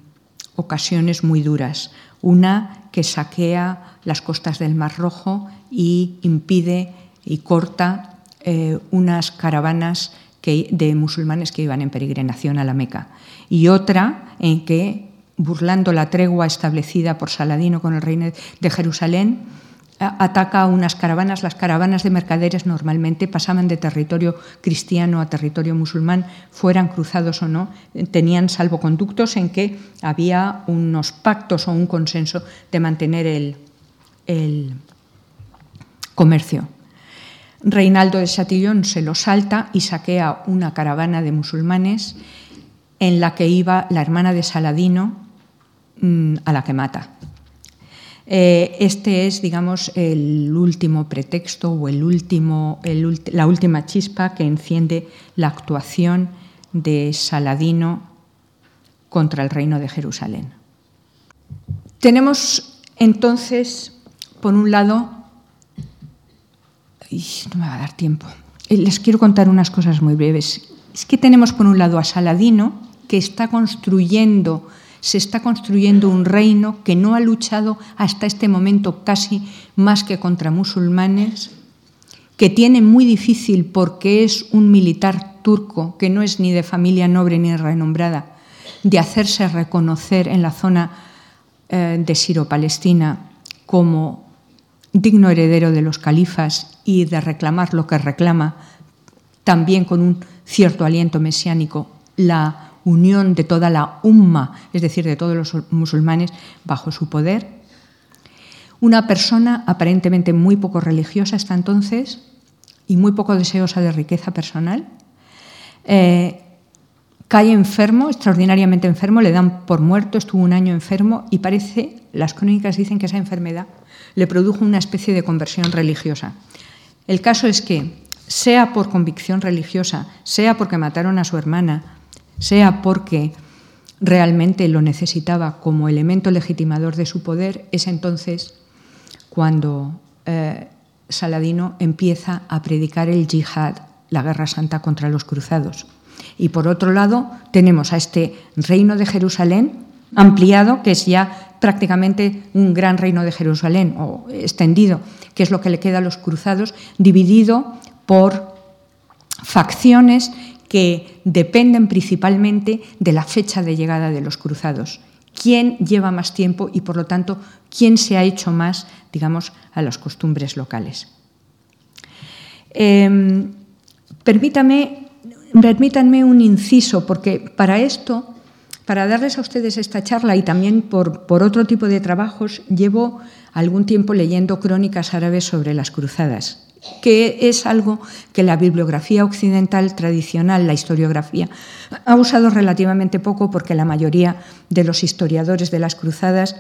Speaker 2: ocasiones muy duras. Una que saquea las costas del Mar Rojo y impide y corta eh, unas caravanas de musulmanes que iban en peregrinación a la Meca. Y otra en que burlando la tregua establecida por Saladino con el rey de Jerusalén, ataca unas caravanas. Las caravanas de mercaderes normalmente pasaban de territorio cristiano a territorio musulmán, fueran cruzados o no, tenían salvoconductos en que había unos pactos o un consenso de mantener el, el comercio. Reinaldo de Chatillon se lo salta y saquea una caravana de musulmanes en la que iba la hermana de Saladino, Mm, a la que mata. Eh, este es, digamos, el último pretexto o el último, la última chispa que enciende la actuación de Saladino contra el reino de Jerusalén. Tenemos entonces, por un lado, no me va a dar tiempo, eh, les quiero contar unas cosas muy breves. Es que tenemos por un lado a Saladino, que está construyendo se está construyendo un reino que no ha luchado hasta este momento casi más que contra musulmanes, que tiene muy difícil porque es un militar turco que no es ni de familia noble ni renombrada, de hacerse reconocer en la zona eh, de Siro-Palestina como digno heredero de los califas y de reclamar lo que reclama, también con un cierto aliento mesiánico, la unión de toda la umma, es decir, de todos los musulmanes, bajo su poder. Una persona aparentemente muy poco religiosa hasta entonces y muy poco deseosa de riqueza personal. Eh, cae enfermo, extraordinariamente enfermo, le dan por muerto, estuvo un año enfermo y parece, las crónicas dicen que esa enfermedad le produjo una especie de conversión religiosa. El caso es que, sea por convicción religiosa, sea porque mataron a su hermana, sea porque realmente lo necesitaba como elemento legitimador de su poder, es entonces cuando eh, Saladino empieza a predicar el yihad, la guerra santa contra los cruzados. Y por otro lado, tenemos a este reino de Jerusalén ampliado, que es ya prácticamente un gran reino de Jerusalén, o extendido, que es lo que le queda a los cruzados, dividido por facciones que dependen principalmente de la fecha de llegada de los cruzados. quién lleva más tiempo y, por lo tanto, quién se ha hecho más, digamos, a las costumbres locales. Em, permítanme un inciso, porque para esto, para darles a ustedes esta charla y también por, por otro tipo de trabajos, llevo algún tiempo leyendo crónicas árabes sobre las cruzadas que es algo que la bibliografía occidental tradicional, la historiografía, ha usado relativamente poco porque la mayoría de los historiadores de las cruzadas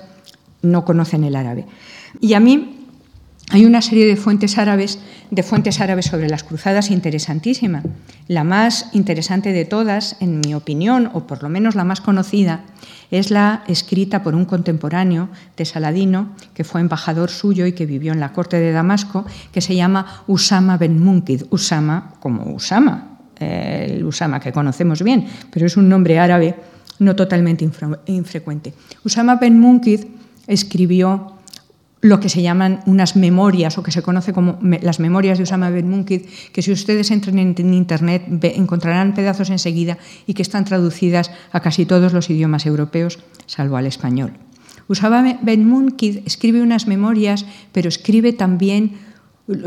Speaker 2: no conocen el árabe. Y a mí hay una serie de fuentes árabes, de fuentes árabes sobre las cruzadas interesantísima. La más interesante de todas, en mi opinión, o por lo menos la más conocida, es la escrita por un contemporáneo de Saladino, que fue embajador suyo y que vivió en la corte de Damasco, que se llama Usama ben Munkid. Usama como Usama, el Usama que conocemos bien, pero es un nombre árabe no totalmente infrecuente. Usama ben Munkid escribió lo que se llaman unas memorias o que se conoce como las memorias de Usama ben Munkid, que si ustedes entran en, Internet encontrarán pedazos enseguida y que están traducidas a casi todos los idiomas europeos, salvo al español. Usama ben Munkid escribe unas memorias, pero escribe también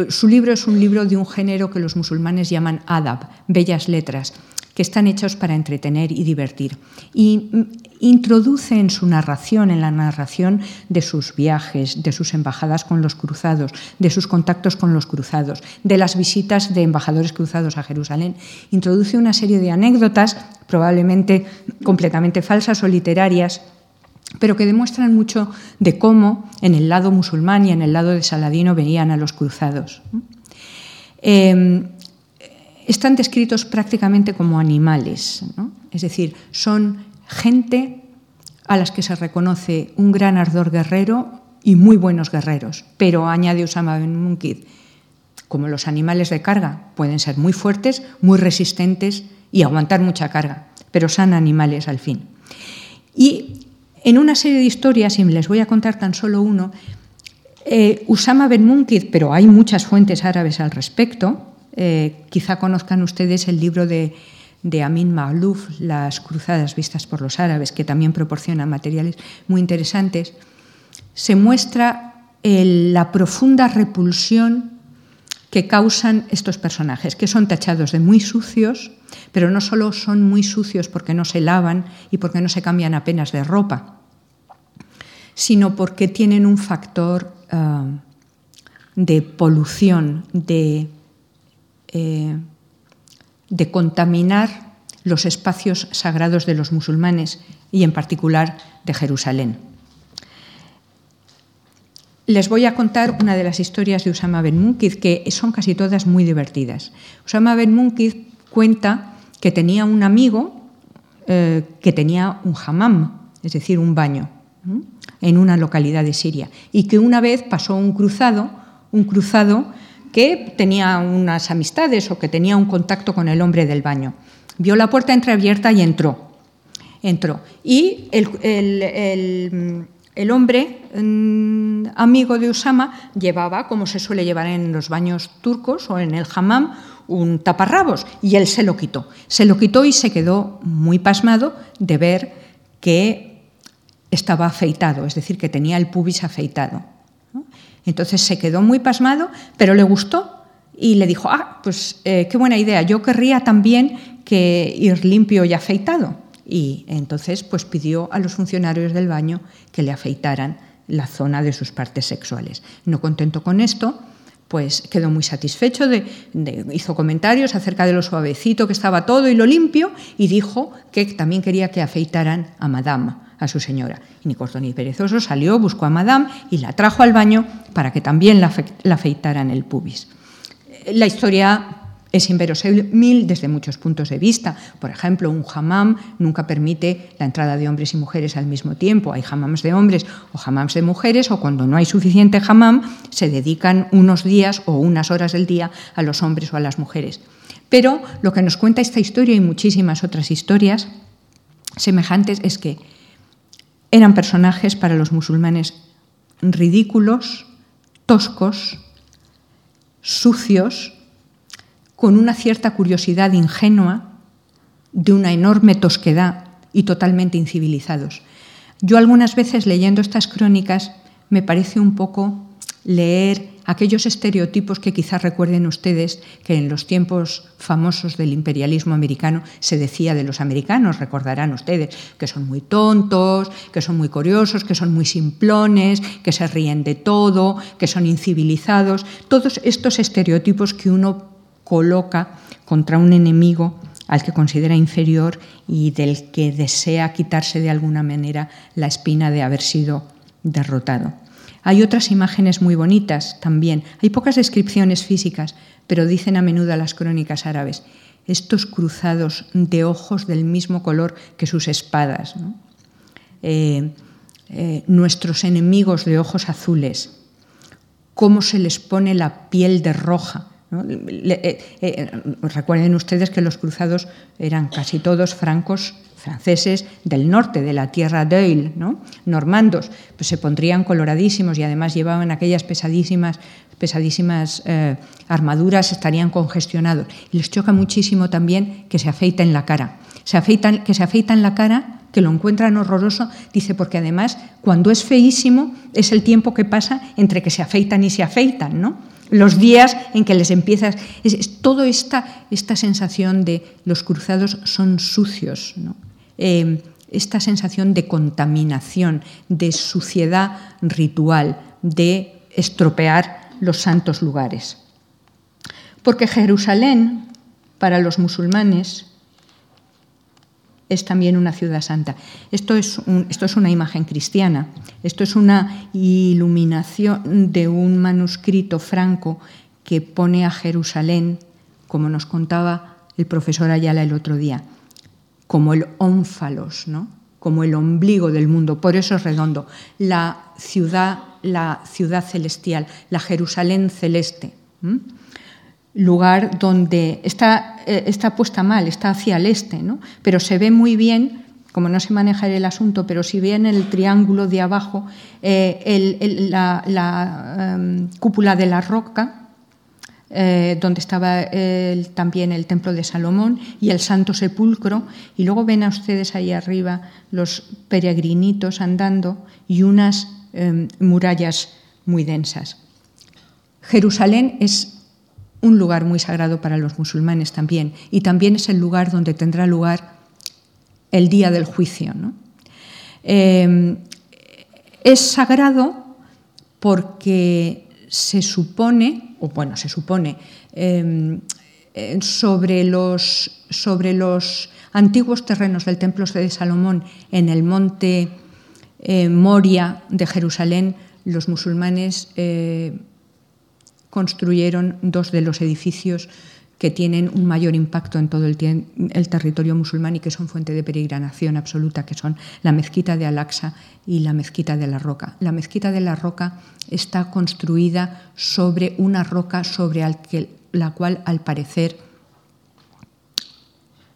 Speaker 2: su libro es un libro de un género que los musulmanes llaman adab, bellas letras, que están hechos para entretener y divertir. Y mm, introduce en su narración, en la narración de sus viajes, de sus embajadas con los cruzados, de sus contactos con los cruzados, de las visitas de embajadores cruzados a Jerusalén, introduce una serie de anécdotas, probablemente completamente falsas o literarias, pero que demuestran mucho de cómo en el lado musulmán y en el lado de Saladino veían a los cruzados. Eh, están descritos prácticamente como animales, es decir, son gente a las que se reconoce un gran ardor guerrero y muy buenos guerreros, pero añade Usama Ben Munkid, como los animales de carga, pueden ser muy fuertes, muy resistentes y aguantar mucha carga, pero son animales al fin. Y en una serie de historias, y les voy a contar tan solo uno, eh, Usama Ben Munkid, pero hay muchas fuentes árabes al respecto, eh, quizá conozcan ustedes el libro de, Amin Ma'louf, Las cruzadas vistas por los árabes, que también proporciona materiales muy interesantes. Se muestra la profunda repulsión que causan estos personajes, que son tachados de muy sucios, pero no solo son muy sucios porque no se lavan y porque no se cambian apenas de ropa, sino porque tienen un factor ah, de polución, de eh, de contaminar los espacios sagrados de los musulmanes y en particular de Jerusalén. Les voy a contar una de las historias de Usama ben Munkid, que son casi todas muy divertidas. Usama ben Munkid cuenta que tenía un amigo eh, que tenía un hammam, es decir, un baño, en una localidad de Siria, y que una vez pasó un cruzado, un cruzado que tenía unas amistades o que tenía un contacto con el hombre del baño. Vio la puerta entreabierta y entró. Entró. Y el, hombre mm, amigo de Usama llevaba, como se suele llevar en los baños turcos o en el hammam, un taparrabos y él se lo quitó. Se lo quitó y se quedó muy pasmado de ver que estaba afeitado, es decir, que tenía el pubis afeitado. Entonces se quedó muy pasmado, pero le gustó y le dijo, ah, pues eh, qué buena idea, yo querría también que ir limpio y afeitado. Y entonces pues pidió a los funcionarios del baño que le afeitaran la zona de sus partes sexuales. No contento con esto, pues quedó muy satisfecho, hizo comentarios acerca de lo suavecito que estaba todo y lo limpio y dijo que también quería que afeitaran a Madame a su señora. Y ni corto ni perezoso salió, buscó a Madame y la trajo al baño para que también la, afeitaran el pubis. La historia es inverosímil desde muchos puntos de vista. Por ejemplo, un hammam nunca permite la entrada de hombres y mujeres al mismo tiempo. Hay hammams de hombres o hammams de mujeres, o cuando no hay suficiente hammam, se dedican unos días o unas horas del día a los hombres o a las mujeres. Pero lo que nos cuenta esta historia y muchísimas otras historias semejantes es que eran personajes para los musulmanes ridículos, toscos, sucios, con una cierta curiosidad ingenua, de una enorme tosquedad y totalmente incivilizados. Yo algunas veces leyendo estas crónicas me parece un poco leer aquellos estereotipos que quizás recuerden ustedes que en los tiempos famosos del imperialismo americano se decía de los americanos, recordarán ustedes, que son muy tontos, que son muy curiosos, que son muy simplones, que se ríen de todo, que son incivilizados, todos estos estereotipos que uno coloca contra un enemigo al que considera inferior y del que desea quitarse de alguna manera la espina de haber sido derrotado. Hay otras imágenes muy bonitas también. Hay pocas descripciones físicas, pero dicen a menudo las crónicas árabes, estos cruzados de ojos del mismo color que sus espadas, eh, eh, nuestros enemigos de ojos azules, cómo se les pone la piel de roja. Eh, recuerden ustedes que los cruzados eran casi todos francos franceses del norte, de la tierra d'Oil, ¿no? normandos, pues se pondrían coloradísimos y además llevaban aquellas pesadísimas, pesadísimas eh, armaduras, estarían congestionados. Y les choca muchísimo también que se afeiten la cara. Que se afeitan la cara, que lo encuentran horroroso, dice, porque además cuando es feísimo es el tiempo que pasa entre que se afeitan y se afeitan, ¿no? Los días en que les empiezas. Es, toda esta, esta sensación de los cruzados son sucios, ¿no? Eh, esta sensación de contaminación, de suciedad ritual, de estropear los santos lugares. Porque Jerusalén, para los musulmanes, es también una ciudad santa. Esto es, esto es, una imagen cristiana, esto es una iluminación de un manuscrito franco que pone a Jerusalén, como nos contaba el profesor Ayala el otro día, como el ónfalos, ¿no? como el ombligo del mundo, por eso es redondo, la ciudad, la ciudad celestial, la Jerusalén celeste. Lugar donde está, eh, está puesta mal, está hacia el este, ¿no? pero se ve muy bien como no sé manejar el asunto, pero si ven el triángulo de abajo, eh, la, em, cúpula de la roca, eh, donde estaba también el templo de Salomón y el Santo Sepulcro, y luego ven a ustedes ahí arriba los peregrinitos andando y unas em, murallas muy densas. Jerusalén es un lugar muy sagrado para los musulmanes también, y también es el lugar donde tendrá lugar el día del juicio. Em, es sagrado porque se supone o bueno, se supone, em, sobre, los, sobre los antiguos terrenos del templo de Salomón en el monte eh, Moria de Jerusalén, los musulmanes eh, construyeron dos de los edificios que tienen un mayor impacto en todo el, territorio musulmán y que son fuente de peregrinación absoluta, que son la mezquita de Al-Aqsa y la mezquita de la Roca. La mezquita de la Roca está construida sobre una roca sobre la cual, al parecer,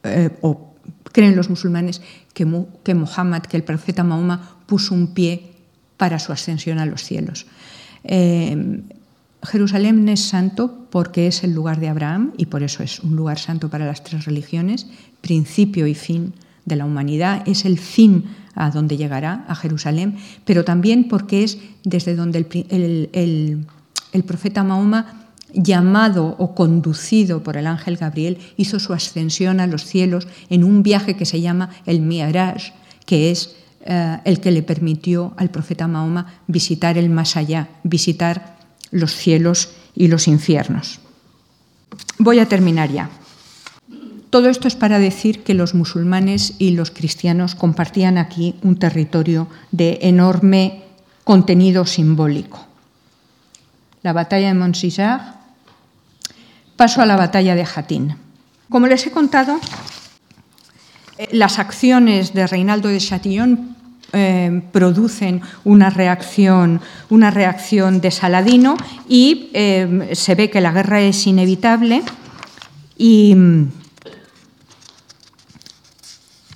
Speaker 2: eh, o creen los musulmanes, que, que Muhammad, que el profeta Mahoma, puso un pie para su ascensión a los cielos. Eh, Jerusalén es santo porque es el lugar de Abraham y por eso es un lugar santo para las tres religiones, principio y fin de la humanidad, es el fin a donde llegará, a Jerusalén, pero también porque es desde donde el, profeta Mahoma, llamado o conducido por el ángel Gabriel, hizo su ascensión a los cielos en un viaje que se llama el Mi'raj, que es eh, el que le permitió al profeta Mahoma visitar el más allá, visitar los cielos y los infiernos. Voy a terminar ya. Todo esto es para decir que los musulmanes y los cristianos compartían aquí un territorio de enorme contenido simbólico. La batalla de Montsisar, paso a la batalla de Jatín. Como les he contado, eh, las acciones de Reinaldo de Chatillon eh, producen una reacción, una reacción de Saladino y eh, se ve que la guerra es inevitable y mm,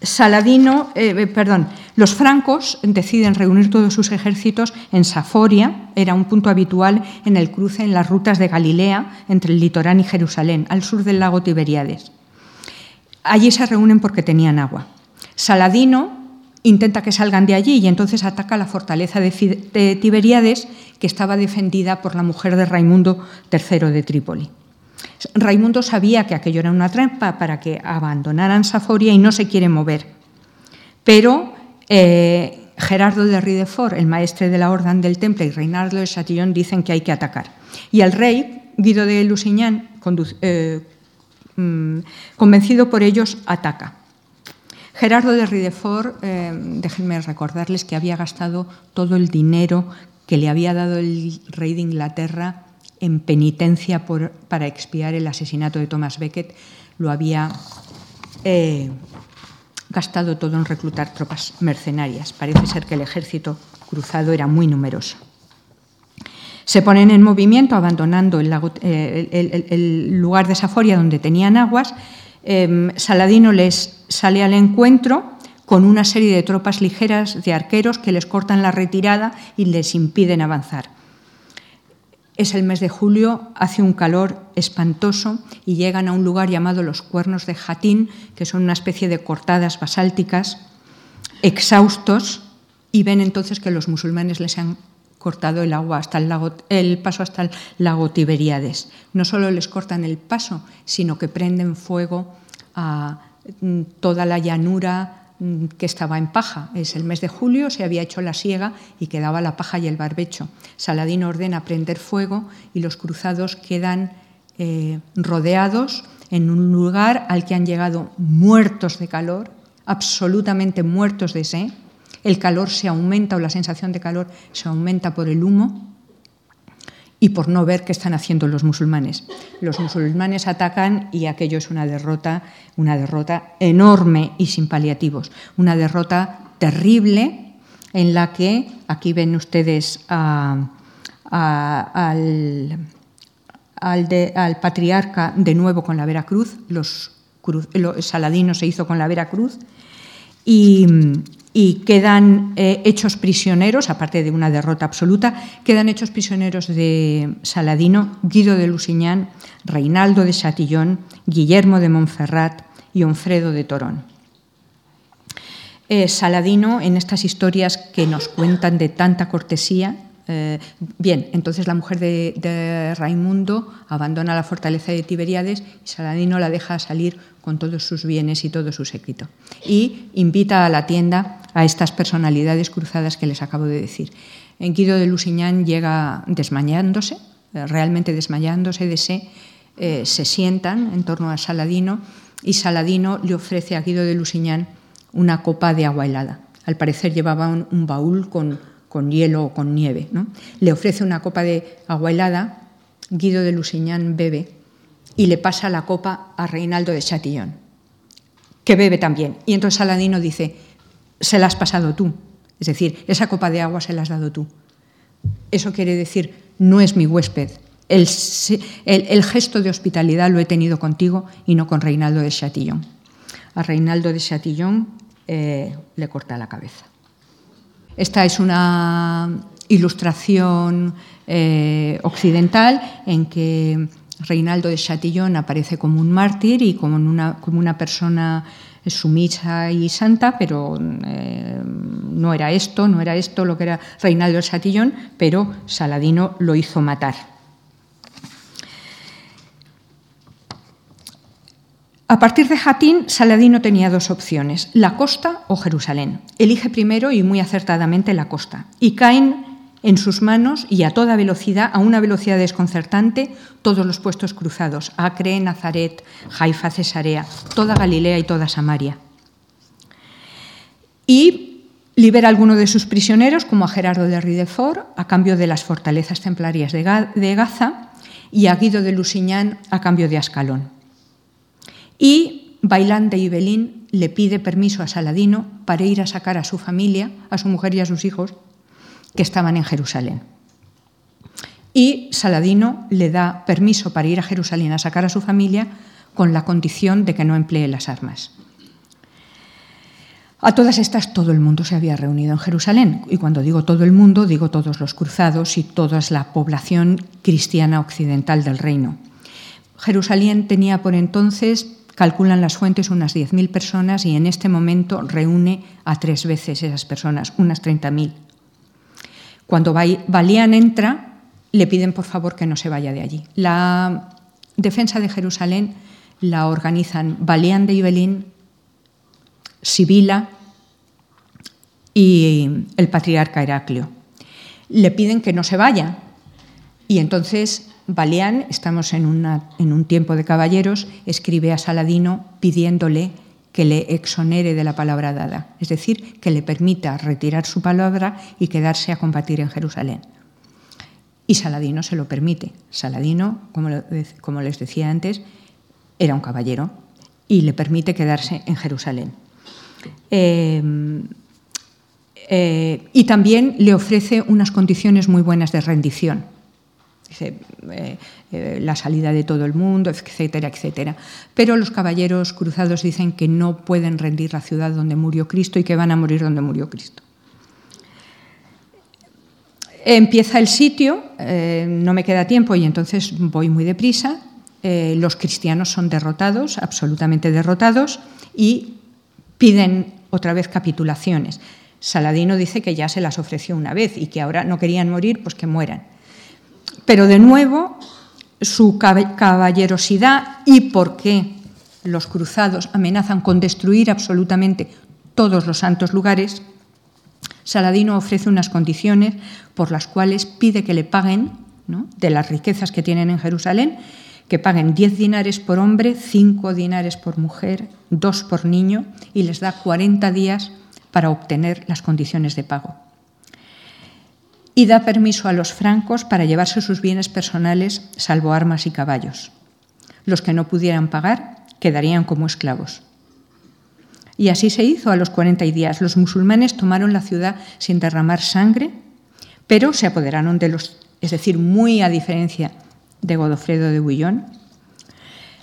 Speaker 2: Saladino, eh, perdón, los francos deciden reunir todos sus ejércitos en Saforia, era un punto habitual en el cruce en las rutas de Galilea entre el litorán y Jerusalén, al sur del lago Tiberíades. Allí se reúnen porque tenían agua. Saladino intenta que salgan de allí y entonces ataca la fortaleza de, Tiberíades, que estaba defendida por la mujer de Raimundo III de Trípoli. Raimundo sabía que aquello era una trampa para que abandonaran Saforia y no se quiere mover. Pero eh, Gerardo de Ridefort, el maestre de la Orden del Temple, y Reinaldo de Chatillon dicen que hay que atacar. Y el rey, Guido de Lusignan, eh, mm, convencido por ellos, ataca. Gerardo de Ridefort, eh, déjenme recordarles que había gastado todo el dinero que le había dado el rey de Inglaterra en penitencia para expiar el asesinato de Thomas Becket. Lo había eh, gastado todo en reclutar tropas mercenarias. Parece ser que el ejército cruzado era muy numeroso. Se ponen en movimiento abandonando el, eh, lugar de Saforia donde tenían aguas. Em, Saladino les sale al encuentro con una serie de tropas ligeras de arqueros que les cortan la retirada y les impiden avanzar. Es el mes de julio, hace un calor espantoso y llegan a un lugar llamado los Cuernos de Jatín, que son una especie de cortadas basálticas, exhaustos, y ven entonces que los musulmanes les han cortado el agua hasta el, paso hasta el lago Tiberíades. No solo les cortan el paso, sino que prenden fuego a mm, toda la llanura Mm, que estaba en paja. Es el mes de julio, se había hecho la siega y quedaba la paja y el barbecho. Saladino ordena prender fuego y los cruzados quedan eh, rodeados en un lugar al que han llegado muertos de calor, absolutamente muertos de sed. El calor se aumenta o la sensación de calor se aumenta por el humo y por no ver qué están haciendo los musulmanes. Los musulmanes atacan y aquello es una derrota, una derrota enorme y sin paliativos, una derrota terrible en la que aquí ven ustedes al, patriarca de nuevo con la Veracruz, los, los Saladino se hizo con la Veracruz y, y quedan eh, hechos prisioneros, aparte de una derrota absoluta, quedan hechos prisioneros de Saladino, Guido de Lusignan, Reinaldo de Chatillon, Guillermo de Montferrat y Onfredo de Torón. Eh, Saladino, en estas historias que nos cuentan de tanta cortesía, eh, bien, entonces la mujer de, Raimundo abandona la fortaleza de Tiberíades y Saladino la deja salir con todos sus bienes y todo su séquito. Y invita a la tienda a estas personalidades cruzadas que les acabo de decir. En Guido de Lusignan llega desmayándose, eh, realmente desmayándose de sé, eh, se sientan en torno a Saladino y Saladino le ofrece a Guido de Lusignan una copa de agua helada. Al parecer llevaba un baúl con con hielo o con nieve. ¿no? Le ofrece una copa de agua helada, Guido de Lusignan bebe y le pasa la copa a Reinaldo de Chatillon, que bebe también. Y entonces Saladino dice, se la has pasado tú. Es decir, esa copa de agua se la has dado tú. Eso quiere decir, no es mi huésped. El, gesto de hospitalidad lo he tenido contigo y no con Reinaldo de Chatillon. A Reinaldo de Chatillon eh, le corta la cabeza. Esta es una ilustración eh, occidental en que Reinaldo de Chatillon aparece como un mártir y como una, como una persona sumisa y santa, pero eh, no era esto, no era esto lo que era Reinaldo de Chatillon, pero Saladino lo hizo matar. A partir de Jatín, Saladino tenía dos opciones, la costa o Jerusalén. Elige primero y muy acertadamente la costa. Y caen en sus manos y a toda velocidad, a una velocidad desconcertante, todos los puestos cruzados, Acre, Nazaret, Haifa, Cesarea, toda Galilea y toda Samaria. Y libera a alguno de sus prisioneros, como a Gerardo de Ridefort, a cambio de las fortalezas templarias de Gaza, y a Guido de Lusignan a cambio de Ascalón. Y Bailán de Ibelín le pide permiso a Saladino para ir a sacar a su familia, a su mujer y a sus hijos, que estaban en Jerusalén. Y Saladino le da permiso para ir a Jerusalén a sacar a su familia con la condición de que no emplee las armas. A todas estas todo el mundo se había reunido en Jerusalén. Y cuando digo todo el mundo, digo todos los cruzados y toda la población cristiana occidental del reino. Jerusalén tenía por entonces calculan las fuentes unas 10.000 personas y en este momento reúne a tres veces esas personas, unas 30.000. Cuando Balián entra, le piden por favor que no se vaya de allí. La defensa de Jerusalén la organizan Balián de Ibelín, Sibila y el patriarca Heraclio. Le piden que no se vaya y entonces Balián, estamos en, en un tiempo de caballeros, escribe a Saladino pidiéndole que le exonere de la palabra dada, es decir, que le permita retirar su palabra y quedarse a combatir en Jerusalén. Y Saladino se lo permite. Saladino, como, como les decía antes, era un caballero y le permite quedarse en Jerusalén. Eh, eh, y también le ofrece unas condiciones muy buenas de rendición. Dice, eh, la salida de todo el mundo, etcétera, etcétera. Pero los caballeros cruzados dicen que no pueden rendir la ciudad donde murió Cristo y que van a morir donde murió Cristo. Empieza el sitio, no me queda tiempo y entonces voy muy deprisa. los cristianos son derrotados, absolutamente derrotados, y piden otra vez capitulaciones. Saladino dice que ya se las ofreció una vez y que ahora no querían morir, pues que mueran. Pero de nuevo, su caballerosidad y por qué los cruzados amenazan con destruir absolutamente todos los santos lugares, Saladino ofrece unas condiciones por las cuales pide que le paguen de las riquezas que tienen en Jerusalén que paguen 10 dinares por hombre, 5 dinares por mujer, 2 por niño y les da 40 días para obtener las condiciones de pago. Y da permiso a los francos para llevarse sus bienes personales, salvo armas y caballos. Los que no pudieran pagar quedarían como esclavos. Y así se hizo a los 40 días. Los musulmanes tomaron la ciudad sin derramar sangre, pero se apoderaron de los, es decir, muy a diferencia de Godofredo de Bullón,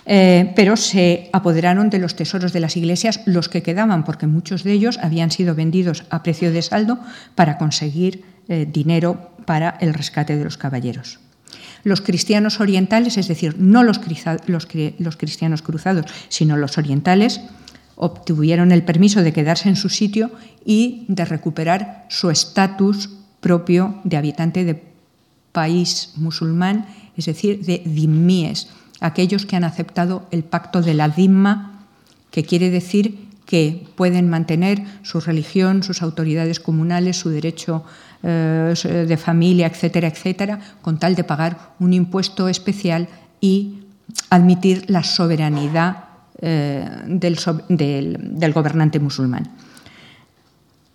Speaker 2: eh, pero se apoderaron de los tesoros de las iglesias los que quedaban, porque muchos de ellos habían sido vendidos a precio de saldo para conseguir eh, dinero para el rescate de los caballeros. Los cristianos orientales, es decir, no los, los cristianos cruzados, sino los orientales, obtuvieron el permiso de quedarse en su sitio y de recuperar su estatus propio de habitante de país musulmán es decir, de dimíes, aquellos que han aceptado el pacto de la dimma, que quiere decir que pueden mantener su religión, sus autoridades comunales, su derecho eh, de familia, etcétera, etcétera, con tal de pagar un impuesto especial y admitir la soberanidad eh, del, del gobernante musulmán.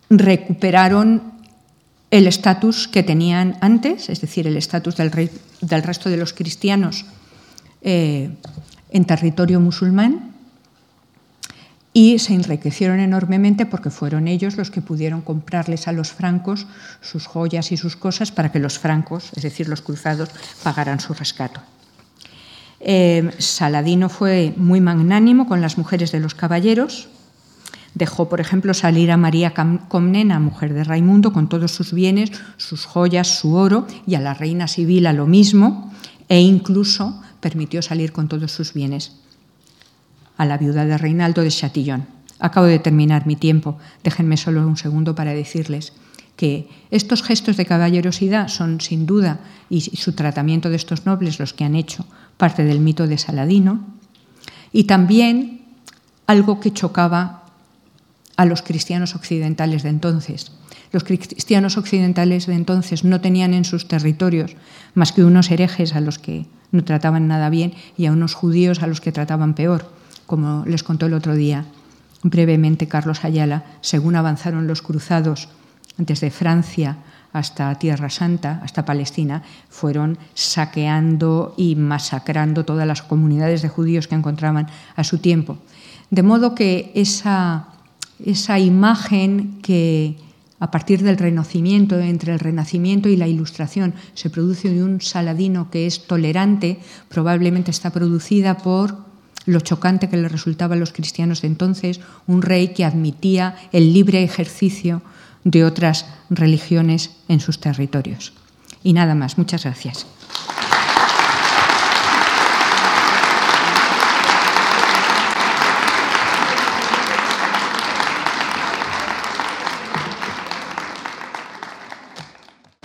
Speaker 2: Recuperaron el estatus que tenían antes, es decir, el estatus del, resto de los cristianos eh, en territorio musulmán, y se enriquecieron enormemente porque fueron ellos los que pudieron comprarles a los francos sus joyas y sus cosas para que los francos, es decir, los cruzados, pagaran su rescate. Eh, Saladino fue muy magnánimo con las mujeres de los caballeros, Dejó, por ejemplo, salir a María Comnena, mujer de Raimundo, con todos sus bienes, sus joyas, su oro, y a la reina Sibila lo mismo, e incluso permitió salir con todos sus bienes a la viuda de Reinaldo de Chatillon. Acabo de terminar mi tiempo, déjenme solo un segundo para decirles que estos gestos de caballerosidad son sin duda, y su tratamiento de estos nobles, los que han hecho parte del mito de Saladino, y también algo que chocaba a los cristianos occidentales de entonces. Los cristianos occidentales de entonces no tenían en sus territorios más que unos herejes a los que no trataban nada bien y a unos judíos a los que trataban peor, como les contó el otro día brevemente Carlos Ayala, según avanzaron los cruzados desde Francia hasta Tierra Santa, hasta Palestina, fueron saqueando y masacrando todas las comunidades de judíos que encontraban a su tiempo. De modo que esa esa imagen que a partir del Renacimiento, entre el Renacimiento y la Ilustración, se produce de un Saladino que es tolerante, probablemente está producida por lo chocante que le resultaba a los cristianos de entonces, un rey que admitía el libre ejercicio de otras religiones en sus territorios. Y nada más, muchas gracias.